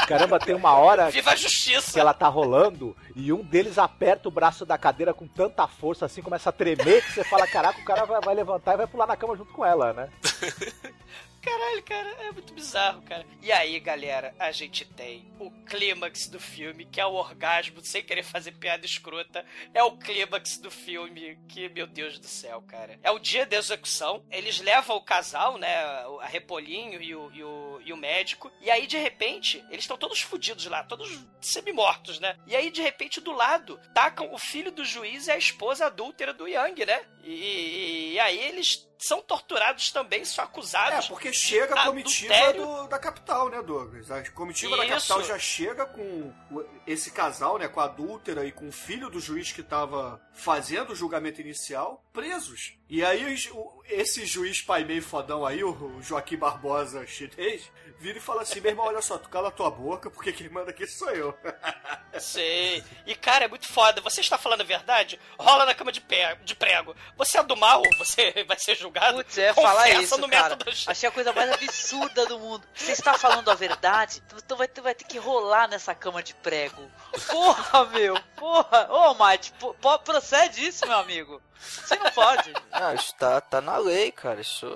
Caramba, tem uma hora Viva a justiça! que ela tá rolando e um deles aperta o braço da cadeira com tanta força assim, começa a tremer, que você fala, caraca, o cara vai, vai levantar e vai pular na cama junto com ela, né? Caralho, cara, é muito bizarro, cara. E aí, galera, a gente tem o clímax do filme, que é o orgasmo, sem querer fazer piada escrota. É o clímax do filme, que, meu Deus do céu, cara. É o dia da execução. Eles levam o casal, né? A Repolinho e o, e o, e o médico. E aí, de repente, eles estão todos fodidos lá, todos semi-mortos, né? E aí, de repente, do lado, tacam o filho do juiz e a esposa adúltera do Yang, né? E, e- e aí eles são torturados também, são É, acusados. porque chega a comitiva do- da capital, né, Douglas? A comitiva da Isso. capital já chega com esse casal, né, com a adúltera e com o filho do juiz que tava fazendo o julgamento inicial, presos. E aí esse juiz pai meio fodão aí, o Joaquim Barbosa chinês, vira e fala assim, meu irmão, olha só, tu cala tua boca, porque quem manda aqui sou eu. Sei. E, cara, é muito foda. Você está falando a verdade? Rola na cama de, pé, de prego. Você é do mal? Você vai ser julgado? Putz, ia falar isso, no cara. método Achei a coisa mais absurda do mundo. Você está falando a verdade? Então vai ter, vai ter que rolar nessa cama de prego. Porra, meu. Porra. Ô, Mate, po- po- procede isso, meu amigo. Você não pode. Ah, isso tá, tá na lei, cara. Isso,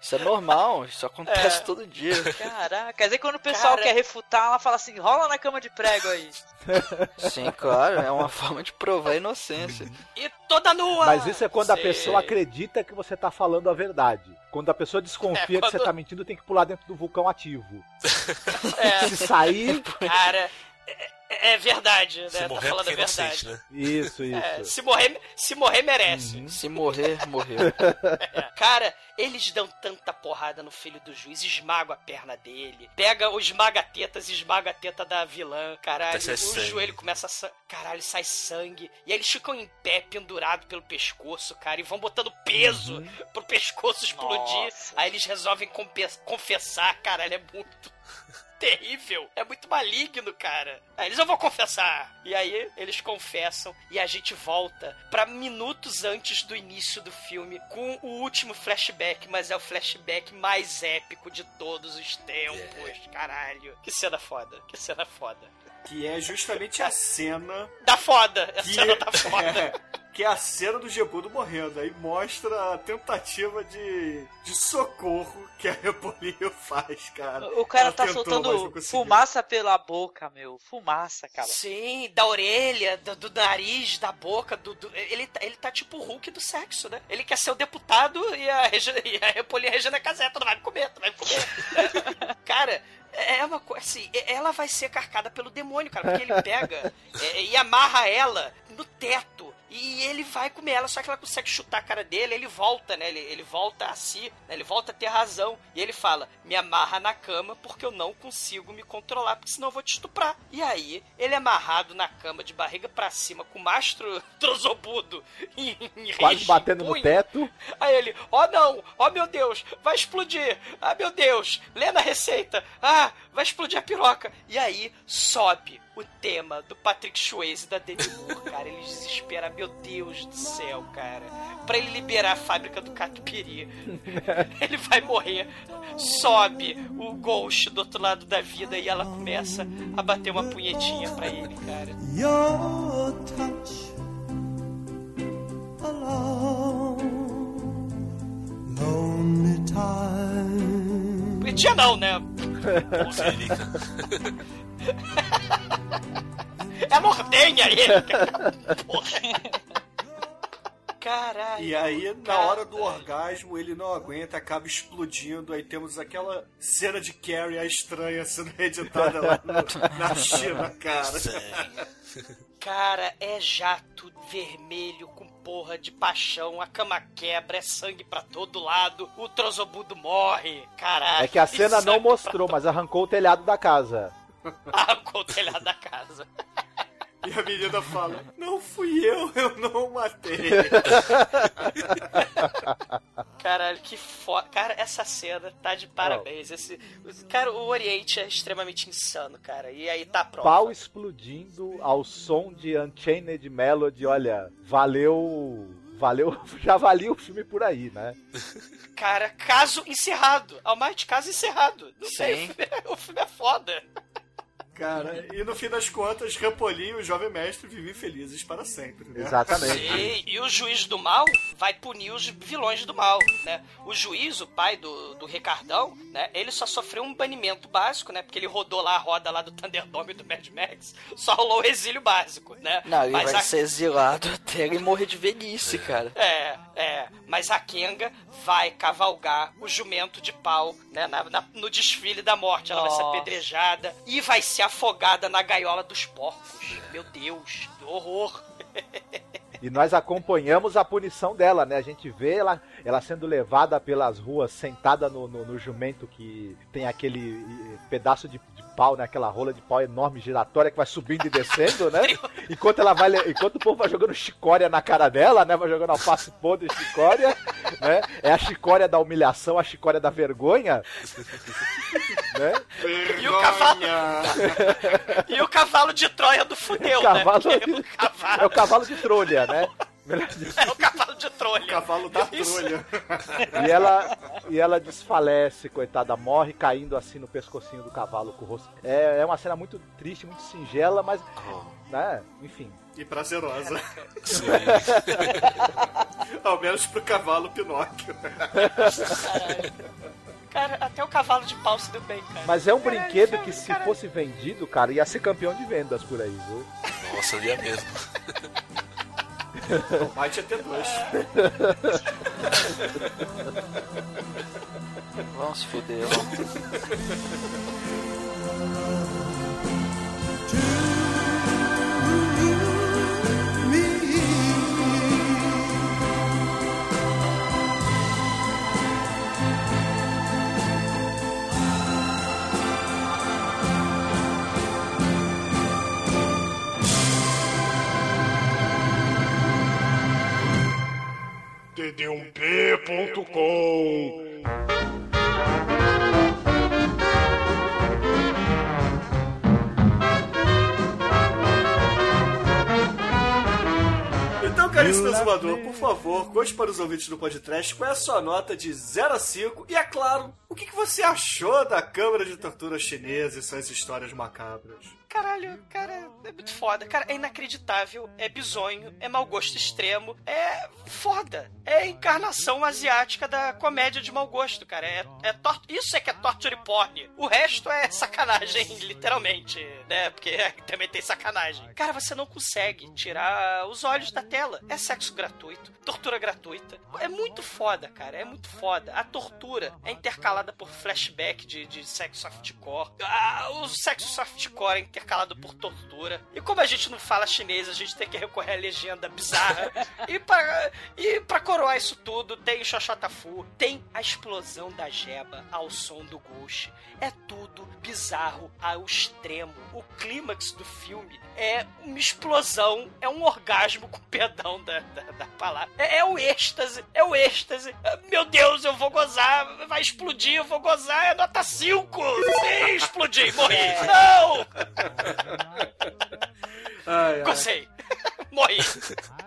isso é normal. Isso acontece É. todo dia. Caraca, quer dizer que quando o pessoal Cara. quer refutar, ela fala assim, rola na cama de prego aí. Sim, claro. É uma forma de provar a inocência. E toda nua! Mas isso é quando a pessoa acredita que você tá falando a verdade. Quando a pessoa desconfia É, que você quando- tá mentindo, tem que pular dentro do vulcão ativo. É, Se sair. cara, é, é verdade, né? Se Tá morrer é falando a é verdade. inocente, né? Isso, isso. É, se, morrer, se morrer, merece. Se morrer, morreu. Cara, eles dão tanta porrada no filho do juiz, esmagam a perna dele, pega o esmaga-tetas e esmaga a teta da vilã, caralho. O sangue. joelho começa a. Caralho, sai sangue. E aí eles ficam em pé, pendurado pelo pescoço, cara, e vão botando peso pro pescoço explodir. Nossa. Aí eles resolvem confessar, caralho, é muito. Terrível, é muito maligno, cara. Aí eles eu vou confessar. E aí eles confessam e a gente volta pra minutos antes do início do filme com o último flashback, mas é o flashback mais épico de todos os tempos. Caralho, que cena foda, que cena foda. Que é justamente a cena Da foda, a que, cena da foda. é, que é a cena do Gebudo morrendo. Aí mostra a tentativa de, de socorro que a Repolinho faz, cara. O cara Ela tá tentou, não soltando fumaça pela boca, meu. Fumaça, cara. Sim, da orelha, do, do nariz, da boca, do, do- ele, tá- ele tá tipo o Hulk do sexo, né? Ele quer ser o deputado e a, Regi- e a Repolinha Regina Casé, tu não vai me comer, tu vai me comer. Cara, é uma coisa assim, é- ela vai ser carcada pelo demônio, cara, porque ele pega é, e amarra ela no teto. E ele vai comer ela, só que ela consegue chutar a cara dele, ele volta, né? Ele, ele volta a si, né? ele volta a ter razão. E ele fala: Me amarra na cama porque eu não consigo me controlar, porque senão eu vou te estuprar. E aí, ele é amarrado na cama de barriga pra cima, com o mastro trozobudo em, Quase batendo no punho. teto. Aí ele, ó não, ó meu Deus, vai explodir, ah meu Deus, lê na receita, ah, vai explodir a piroca. E aí sobe o tema do Patrick Swayze e da Demi Moore, cara. Ele desespera, meu Deus do céu, cara. Pra ele liberar a fábrica do Catupiry. ele vai morrer. Sobe o Ghost do outro lado da vida e ela começa a bater uma punhetinha pra ele, cara. Your touch alone, lonely time. Punhetinha não, né? É mordenha ele, cara. Porra. Caralho. E aí, na Caralho. hora do orgasmo, ele não aguenta, acaba explodindo. Aí temos aquela cena de Carrie, a estranha, sendo editada lá no- na China, cara. Cara, é jato vermelho com porra de paixão, a cama quebra, é sangue pra todo lado, o trozobudo morre. Caralho. É que a cena não sangue mostrou, mas arrancou o telhado da casa. Arrancou o telhado da casa. E a menina fala: Não fui eu, eu não matei. Caralho, que foda. Cara, essa cena tá de parabéns. Esse, cara, o Oriente é extremamente insano, cara. E aí tá pronto. Pau explodindo ao som de Unchained Melody. Olha, valeu. Valeu, já valia o filme por aí, né? Cara, caso encerrado. Almighty, caso encerrado. Não sei, Sim. o filme, é- o filme é foda. Cara, e no fim das contas, Rampolim e o jovem mestre vivem felizes para sempre, né? Exatamente. Sim, e o juiz do mal vai punir os vilões do mal, né? O juiz, o pai do, do Ricardão, né? Ele só sofreu um banimento básico, né? Porque ele rodou lá a roda lá do Thunderdome e do Mad Max. Só rolou o exílio básico, né? Não, ele Mas vai a- ser exilado até ele morrer de velhice, cara. É, é. Mas a Kenga vai cavalgar o jumento de pau, né? na- na- no desfile da morte. Ela vai ser Nossa. apedrejada e vai ser afogada na gaiola dos porcos. Meu Deus, horror. E nós acompanhamos a punição dela, né? A gente vê ela, ela sendo levada pelas ruas, sentada no, no, no jumento que tem aquele eh, pedaço de pau, né? Aquela rola de pau enorme giratória que vai subindo e descendo, né? Enquanto ela vai, enquanto o povo vai jogando chicória na cara dela, né? Vai jogando alface podre e chicória, né? É a chicória da humilhação, a chicória da vergonha, né? E o cavalo, Vergonha. e o cavalo de Troia do fudeu, Cavalo- né? Porque o cavalo É o cavalo de trolha, né? Melhor é o cavalo de Troia. Cavalo da Isso. trolha. E ela, e ela desfalece, coitada, morre caindo assim no pescocinho do cavalo com o rosto. É, é uma cena muito triste, muito singela, mas. Né? Enfim. E prazerosa. Sim. Ao menos pro cavalo Pinóquio. Caralho. Cara, até o cavalo de pau se deu bem, cara. Mas é um Caralho, brinquedo filme, que, se caralho. fosse vendido, cara, ia ser campeão de vendas por aí, viu? Nossa, ia mesmo. Might até dois. Vamos se fuder. td1p.com Então, caríssimo exumador, por favor, conte para os ouvintes do podcast qual é a sua nota de 0 a 5 e, é claro, o que que você achou da Câmara de Tortura Chinesa e suas histórias macabras. Caralho, cara, é muito foda. Cara, é inacreditável, é bizonho, é mau gosto extremo, é foda. É a encarnação asiática da comédia de mau gosto, cara. É, é tor- Isso é que é torture porn. O resto é sacanagem, literalmente, né? Porque também tem sacanagem. Cara, você não consegue tirar os olhos da tela. É sexo gratuito, tortura gratuita. É muito foda, cara, é muito foda. A tortura é intercalada por flashback de, de sexo softcore. Ah, o sexo softcore é intercalado por tortura. E como a gente não fala chinês, a gente tem que recorrer à legenda bizarra. e, pra, e pra coroar isso tudo, tem Xoxotafu, tem a explosão da jeba ao som do Ghost. É tudo bizarro ao extremo. O clímax do filme é uma explosão, é um orgasmo com perdão da, da, da palavra. É, é o êxtase, é o êxtase. Meu Deus, eu vou gozar, vai explodir, eu vou gozar, é nota 5. Sim, explodir, morri. Não! Ai, ai. Gostei. Morri.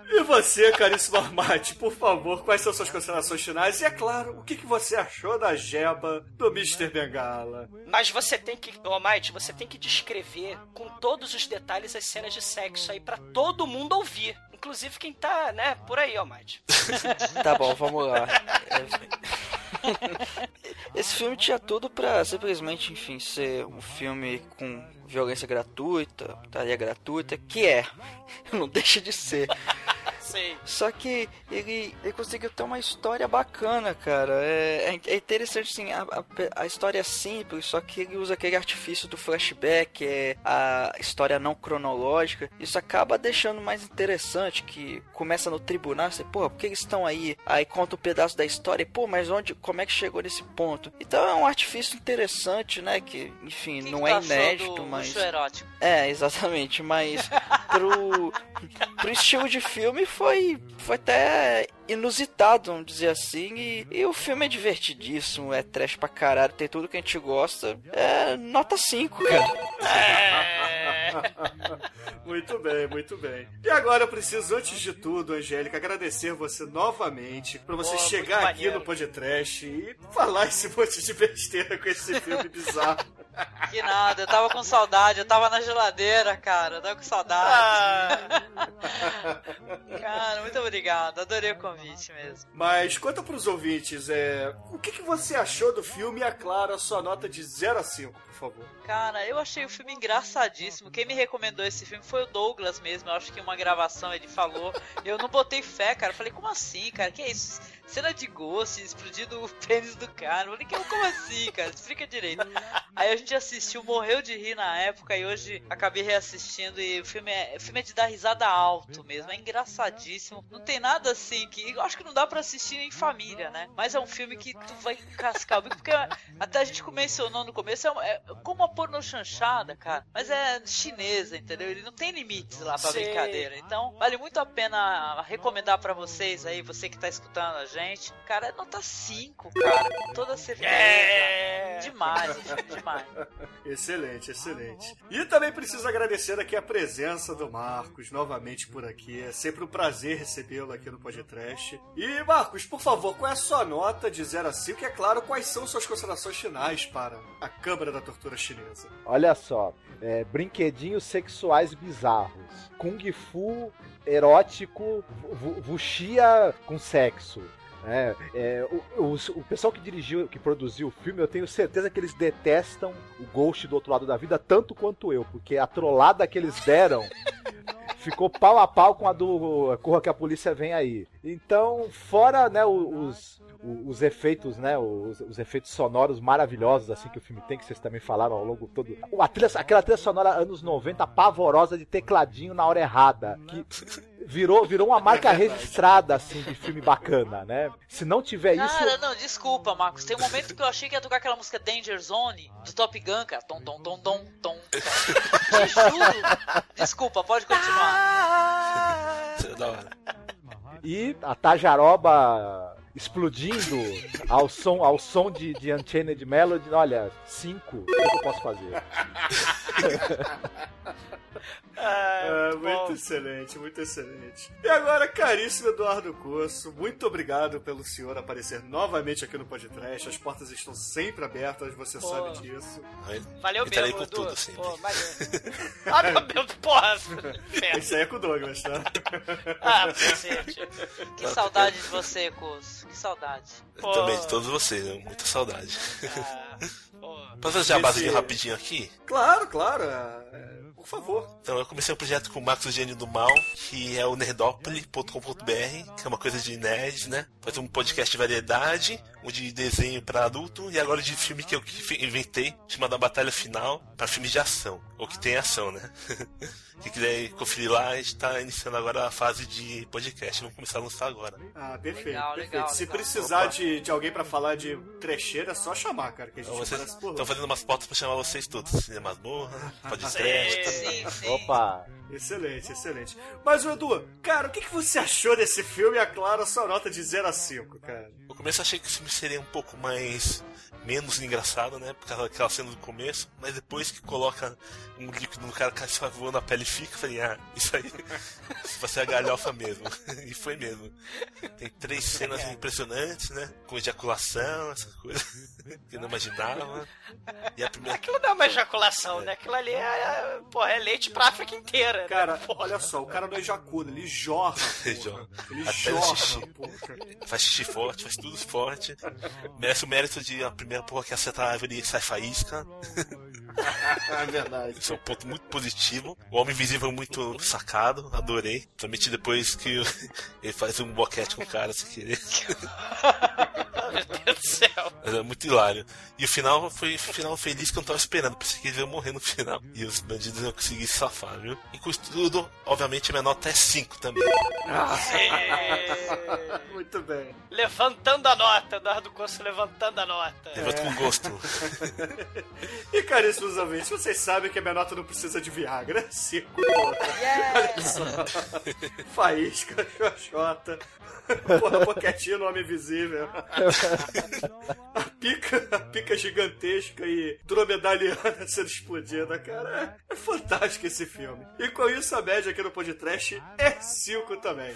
E você, caríssimo Armate, por favor, quais são suas considerações finais? E é claro, o que, que você achou da jeba do Mr. Bengala? Mas você tem que, Might, você tem que descrever com todos os detalhes as cenas de sexo aí pra todo mundo ouvir. Inclusive quem tá, né, por aí, ó, Might. Tá bom, vamos lá. É- Esse filme tinha tudo pra simplesmente, enfim, ser um filme com violência gratuita, taria gratuita, que é. Não deixa de ser. Sei. Só que ele, ele conseguiu ter uma história bacana, cara. É, é, é interessante, assim, a, a, a história é simples, só que ele usa aquele artifício do flashback, é a história não cronológica. Isso acaba deixando mais interessante, que começa no tribunal, você, pô, por que eles estão aí? Aí conta um pedaço da história, e, pô, mas onde, como é que chegou nesse ponto? Então é um artifício interessante, né, que, enfim, que não que é inédito, do mas... erótico? É, exatamente, mas pro, pro estilo de filme foi, foi até inusitado, vamos dizer assim, e, e o filme é divertidíssimo, é trash pra caralho, tem tudo que a gente gosta, é nota 5, cara. É... Muito bem, muito bem. E agora eu preciso, antes de tudo, Angélica, agradecer você novamente por você Pô, chegar aqui maneiro. no podcast e falar esse monte de besteira com esse filme bizarro. Que nada, eu tava com saudade, eu tava na geladeira, cara, eu tava com saudade. Ah, Cara, muito obrigado, adorei o convite mesmo. Mas conta pros ouvintes, é, o que, que você achou do filme e aclara a sua nota de 0 a 5, por favor. Cara, eu achei o filme engraçadíssimo. Quem me recomendou esse filme foi o Douglas mesmo. Eu acho que em uma gravação ele falou. Eu não botei fé, cara. Eu falei, como assim, cara? Que é isso? Cena de ghost, explodindo o pênis do cara. Eu falei, que- como assim, cara? Explica direito. Aí a gente assistiu, morreu de rir na época e hoje acabei reassistindo e o filme é, o filme é de dar risada alto mesmo. É engraçadíssimo. Não tem nada assim que. Eu acho que não dá pra assistir em família, né? Mas é um filme que tu vai cascar o bico, porque até a gente mencionou no começo, é, é como uma porno chanchada, cara. Mas é chinesa, entendeu? Ele não tem limites lá pra Sei. brincadeira. Então, vale muito a pena recomendar pra vocês aí, você que tá escutando a gente. Cara, é nota 5, cara. Com toda certeza. É. Demais, demais. Excelente, excelente. E também preciso agradecer aqui a presença do Marcos novamente por aqui. É sempre um prazer recebê-lo aqui no Podcast. E Marcos, por favor, qual é a sua nota de 0 a 5? E é claro, quais são suas considerações finais para a Câmara da Tortura Chinesa? Olha só, é, brinquedinhos sexuais bizarros, kung fu erótico, vu- vu- vuxia com sexo. É, é, o, o- o pessoal que dirigiu, que produziu o filme, eu tenho certeza que eles detestam o Ghost do outro lado da vida tanto quanto eu, porque a trollada que eles deram ficou pau a pau com a do Corra que a polícia vem aí. Então, fora né, os, os efeitos, né, os, os efeitos sonoros maravilhosos assim que o filme tem, que vocês também falaram ao longo todo. A trilha, aquela trilha sonora anos 90 pavorosa de tecladinho na hora errada, que virou, virou uma marca registrada assim de filme bacana, né? Se não tiver isso, Cara, não, desculpa, Marcos. Tem um momento que eu achei que ia tocar aquela música Danger Zone do Top Gun, cara. Tom, tom, tom, tom, tom. Te juro. Desculpa, pode continuar. Isso é da hora. E a Tajaroba explodindo ao som, ao som de, de Unchained Melody, olha, cinco, o que eu posso fazer? ah, É, muito bom. excelente, muito excelente. E agora, caríssimo Eduardo Corso, muito obrigado pelo senhor aparecer novamente aqui no podcast. As portas estão sempre abertas, você Pô. sabe disso. Valeu Entrarei mesmo, com Edu. tudo, sim. Pô, maneiro. ah, meu Deus, porra. Isso aí é com o Douglas, tá? Ah, cacete. Que saudade de você, Que saudade. Pô. Também de todos vocês, né? muita saudade. Ah. Posso fazer a base Esse- rapidinho aqui? Claro, claro. é, por favor. Então, eu comecei um projeto com o Marcos Gênio do Mal, que é o nerdopoli.com.br, que é uma coisa de nerds, né? Faz um podcast de variedade, um de desenho para adulto, e agora de filme que eu inventei, chamado A Batalha Final, para filmes de ação, ou que tem ação, né? Quem quiser conferir lá, a gente tá iniciando agora a fase de podcast, vamos começar a lançar agora. Ah, perfeito, Legal, perfeito. legal, Se legal. precisar Opa. de, de alguém pra falar de trecheira, é só chamar, cara, que a gente vocês estão fazendo umas pautas pra chamar vocês todos. Cinema Masmorra, Pode Sim. Opa, Excelente, excelente. Mas, Edu, cara, o que, que você achou desse filme? E a sua nota de 0 a 5, cara. Vou começo eu achei que o filme seria um pouco mais menos engraçado, né? Por causa daquela cena do começo, mas depois que coloca um líquido no cara, o cara sai voando, a pele fica, eu falei, ah, isso aí vai ser a galhofa mesmo. e foi mesmo. Tem três cenas impressionantes, né? Com ejaculação, essas coisas que eu não imaginava. E a primeira. Aquilo não é uma ejaculação, né? Aquilo ali é, é, porra, é leite pra África inteira. Cara, né? Olha só, o cara não ejacula, ele jorra. Ele jorra. Ele jorra, xixi. porra. Faz xixi forte, faz tudo forte. Merece o mérito de a primeira porra que acerta a árvore e sai faísca. É verdade. Isso é um ponto muito positivo. O Homem Invisível é muito sacado, adorei. Principalmente depois que ele faz um boquete com o cara sem querer. Meu Deus do céu. Mas é muito hilário. E o final foi o final feliz que eu não tava esperando. Pensei que eles iam morrer no final. E os bandidos iam conseguir se safar, viu? E com isso tudo, obviamente, a minha nota é 5 também. É. Muito bem. Levantando a nota, Eduardo Costa levantando a nota. Levanta com gosto. E caríssimos ouvintes, vocês sabem que a minha nota não precisa de Viagra. Cinco, porra. Olha só. Faísca, xoxota. Porra, boquetinho no Homem Invisível. A pica, a pica gigantesca e dromedaliana sendo explodida, cara. É fantástico esse filme. E com isso, a média aqui no podcast é 5 também.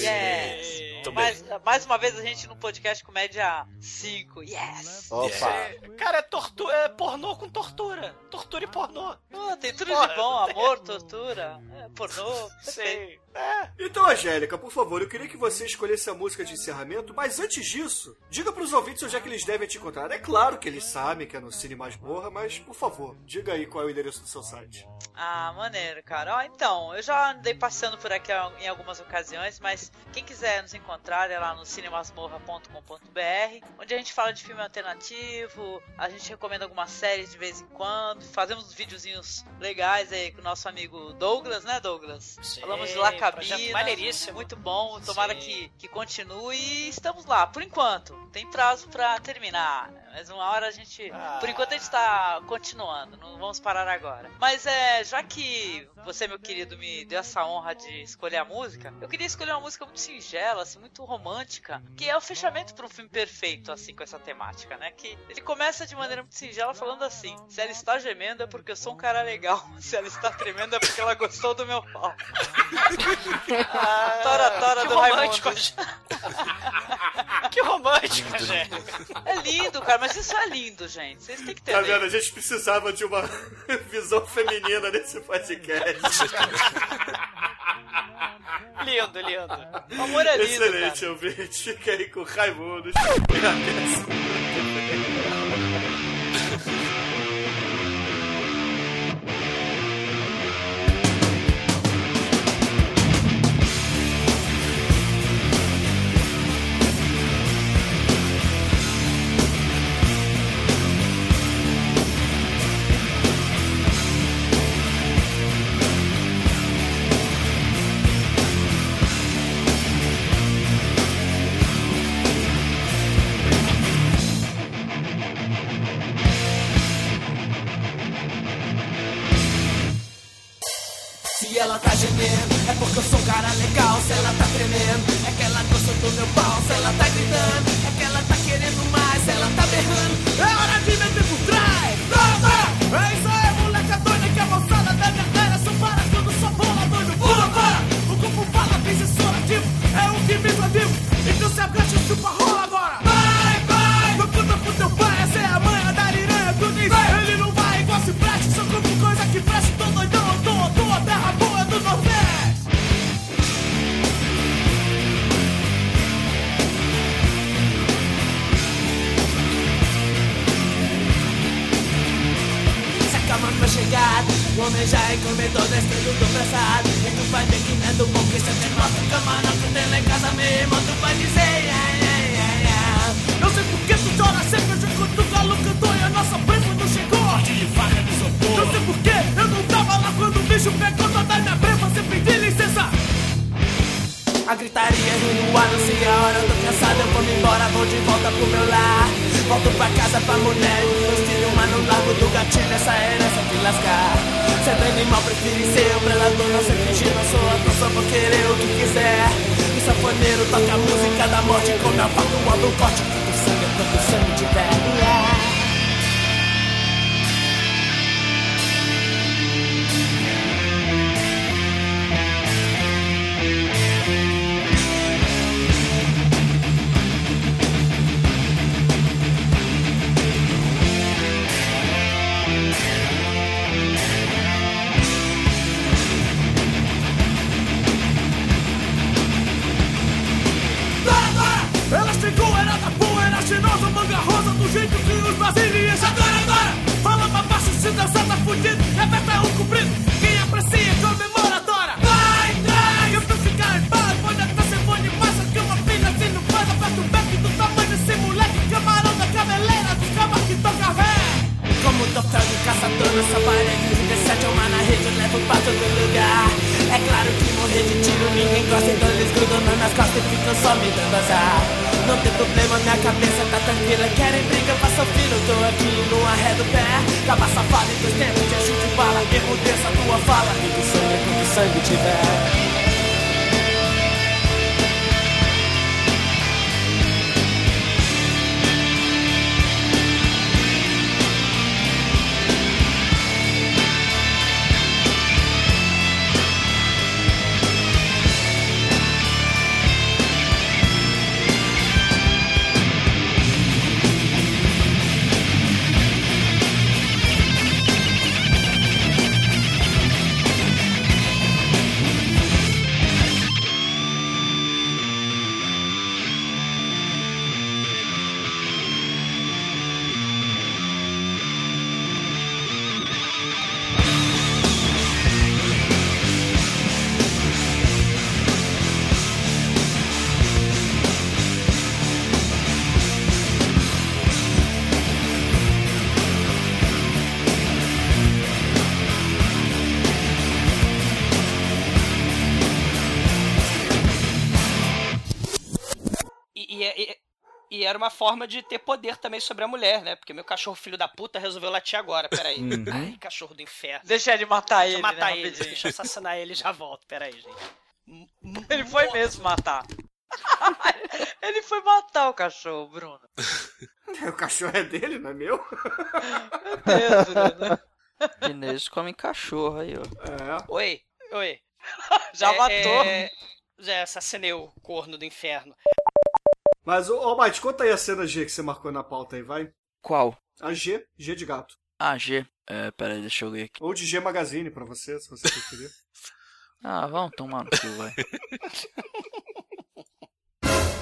Yes! Mais, mais uma vez a gente no podcast com média 5. Yes! Opa! Cara, é, tortu é pornô com tortura. Tortura e pornô. Pô, tem tudo Porra, de bom, amor, tortura, é, pornô. perfeito. Sei. É. Então, Angélica, por favor, eu queria que você escolhesse a música de encerramento, mas antes disso, diga pros ouvintes onde é que eles devem te encontrar. É claro que eles sabem que é no Cine Masmorra, mas, por favor, diga aí qual é o endereço do seu site. Ah, maneiro, cara. Ó, então, eu já andei passando por aqui em algumas ocasiões, mas quem quiser nos encontrar é lá no cinemasmorra.com.br, onde a gente fala de filme alternativo, a gente recomenda algumas séries de vez em quando, fazemos uns videozinhos legais aí com o nosso amigo Douglas, né, Douglas? Sim, Falamos de La Cabina, maneiríssimo. muito bom, tomara Sim. que, que continue e estamos lá, por enquanto. Tem prazo pra terminar, mas uma hora a gente... Ah. Por enquanto a gente tá continuando, não vamos parar agora. Mas é, já que você, meu querido, me deu essa honra de escolher a música, eu queria escolher uma música muito singela, assim, muito romântica, que é o fechamento para um filme perfeito, assim, com essa temática, né? Que ele começa de maneira muito singela falando assim: se ela está gemendo é porque eu sou um cara legal, se ela está tremendo é porque ela gostou do meu pau. tora, tora Ah, que do romântico, Raimundo. Que romântico, gente. É lindo, cara, mas isso é lindo, gente. Vocês têm que Tá entender. vendo? A gente precisava de uma visão feminina nesse podcast. Lindo, lindo. O amor é lindo, Excelente, cara. ouvinte. Fica aí com Raimundos. Como eu faço o do corte Quanto sangue, quanto sangue forma de ter poder também sobre a mulher, né? Porque meu cachorro filho da puta resolveu latir agora, peraí. Uhum. Ai, cachorro do inferno. Deixa ele matar Deixa ele, eu matar né, ele, rapidinho. deixa eu assassinar ele e já volto, peraí, gente. Ele foi mesmo matar. ele foi matar o cachorro, Bruno. O cachorro é dele, não é meu? Deus, Bruno. Chineses comem cachorro aí, ó. É. Oi, oi. Já É, matou. é, Já assassinei o corno do inferno. Mas, ô, oh, Mate, conta aí a cena G que você marcou na pauta aí, vai. Qual? A G, G de gato. Ah, G. É, peraí, deixa eu ler aqui. Ou de G Magazine pra você, se você preferir. ah, vamos tomar no cu, vai.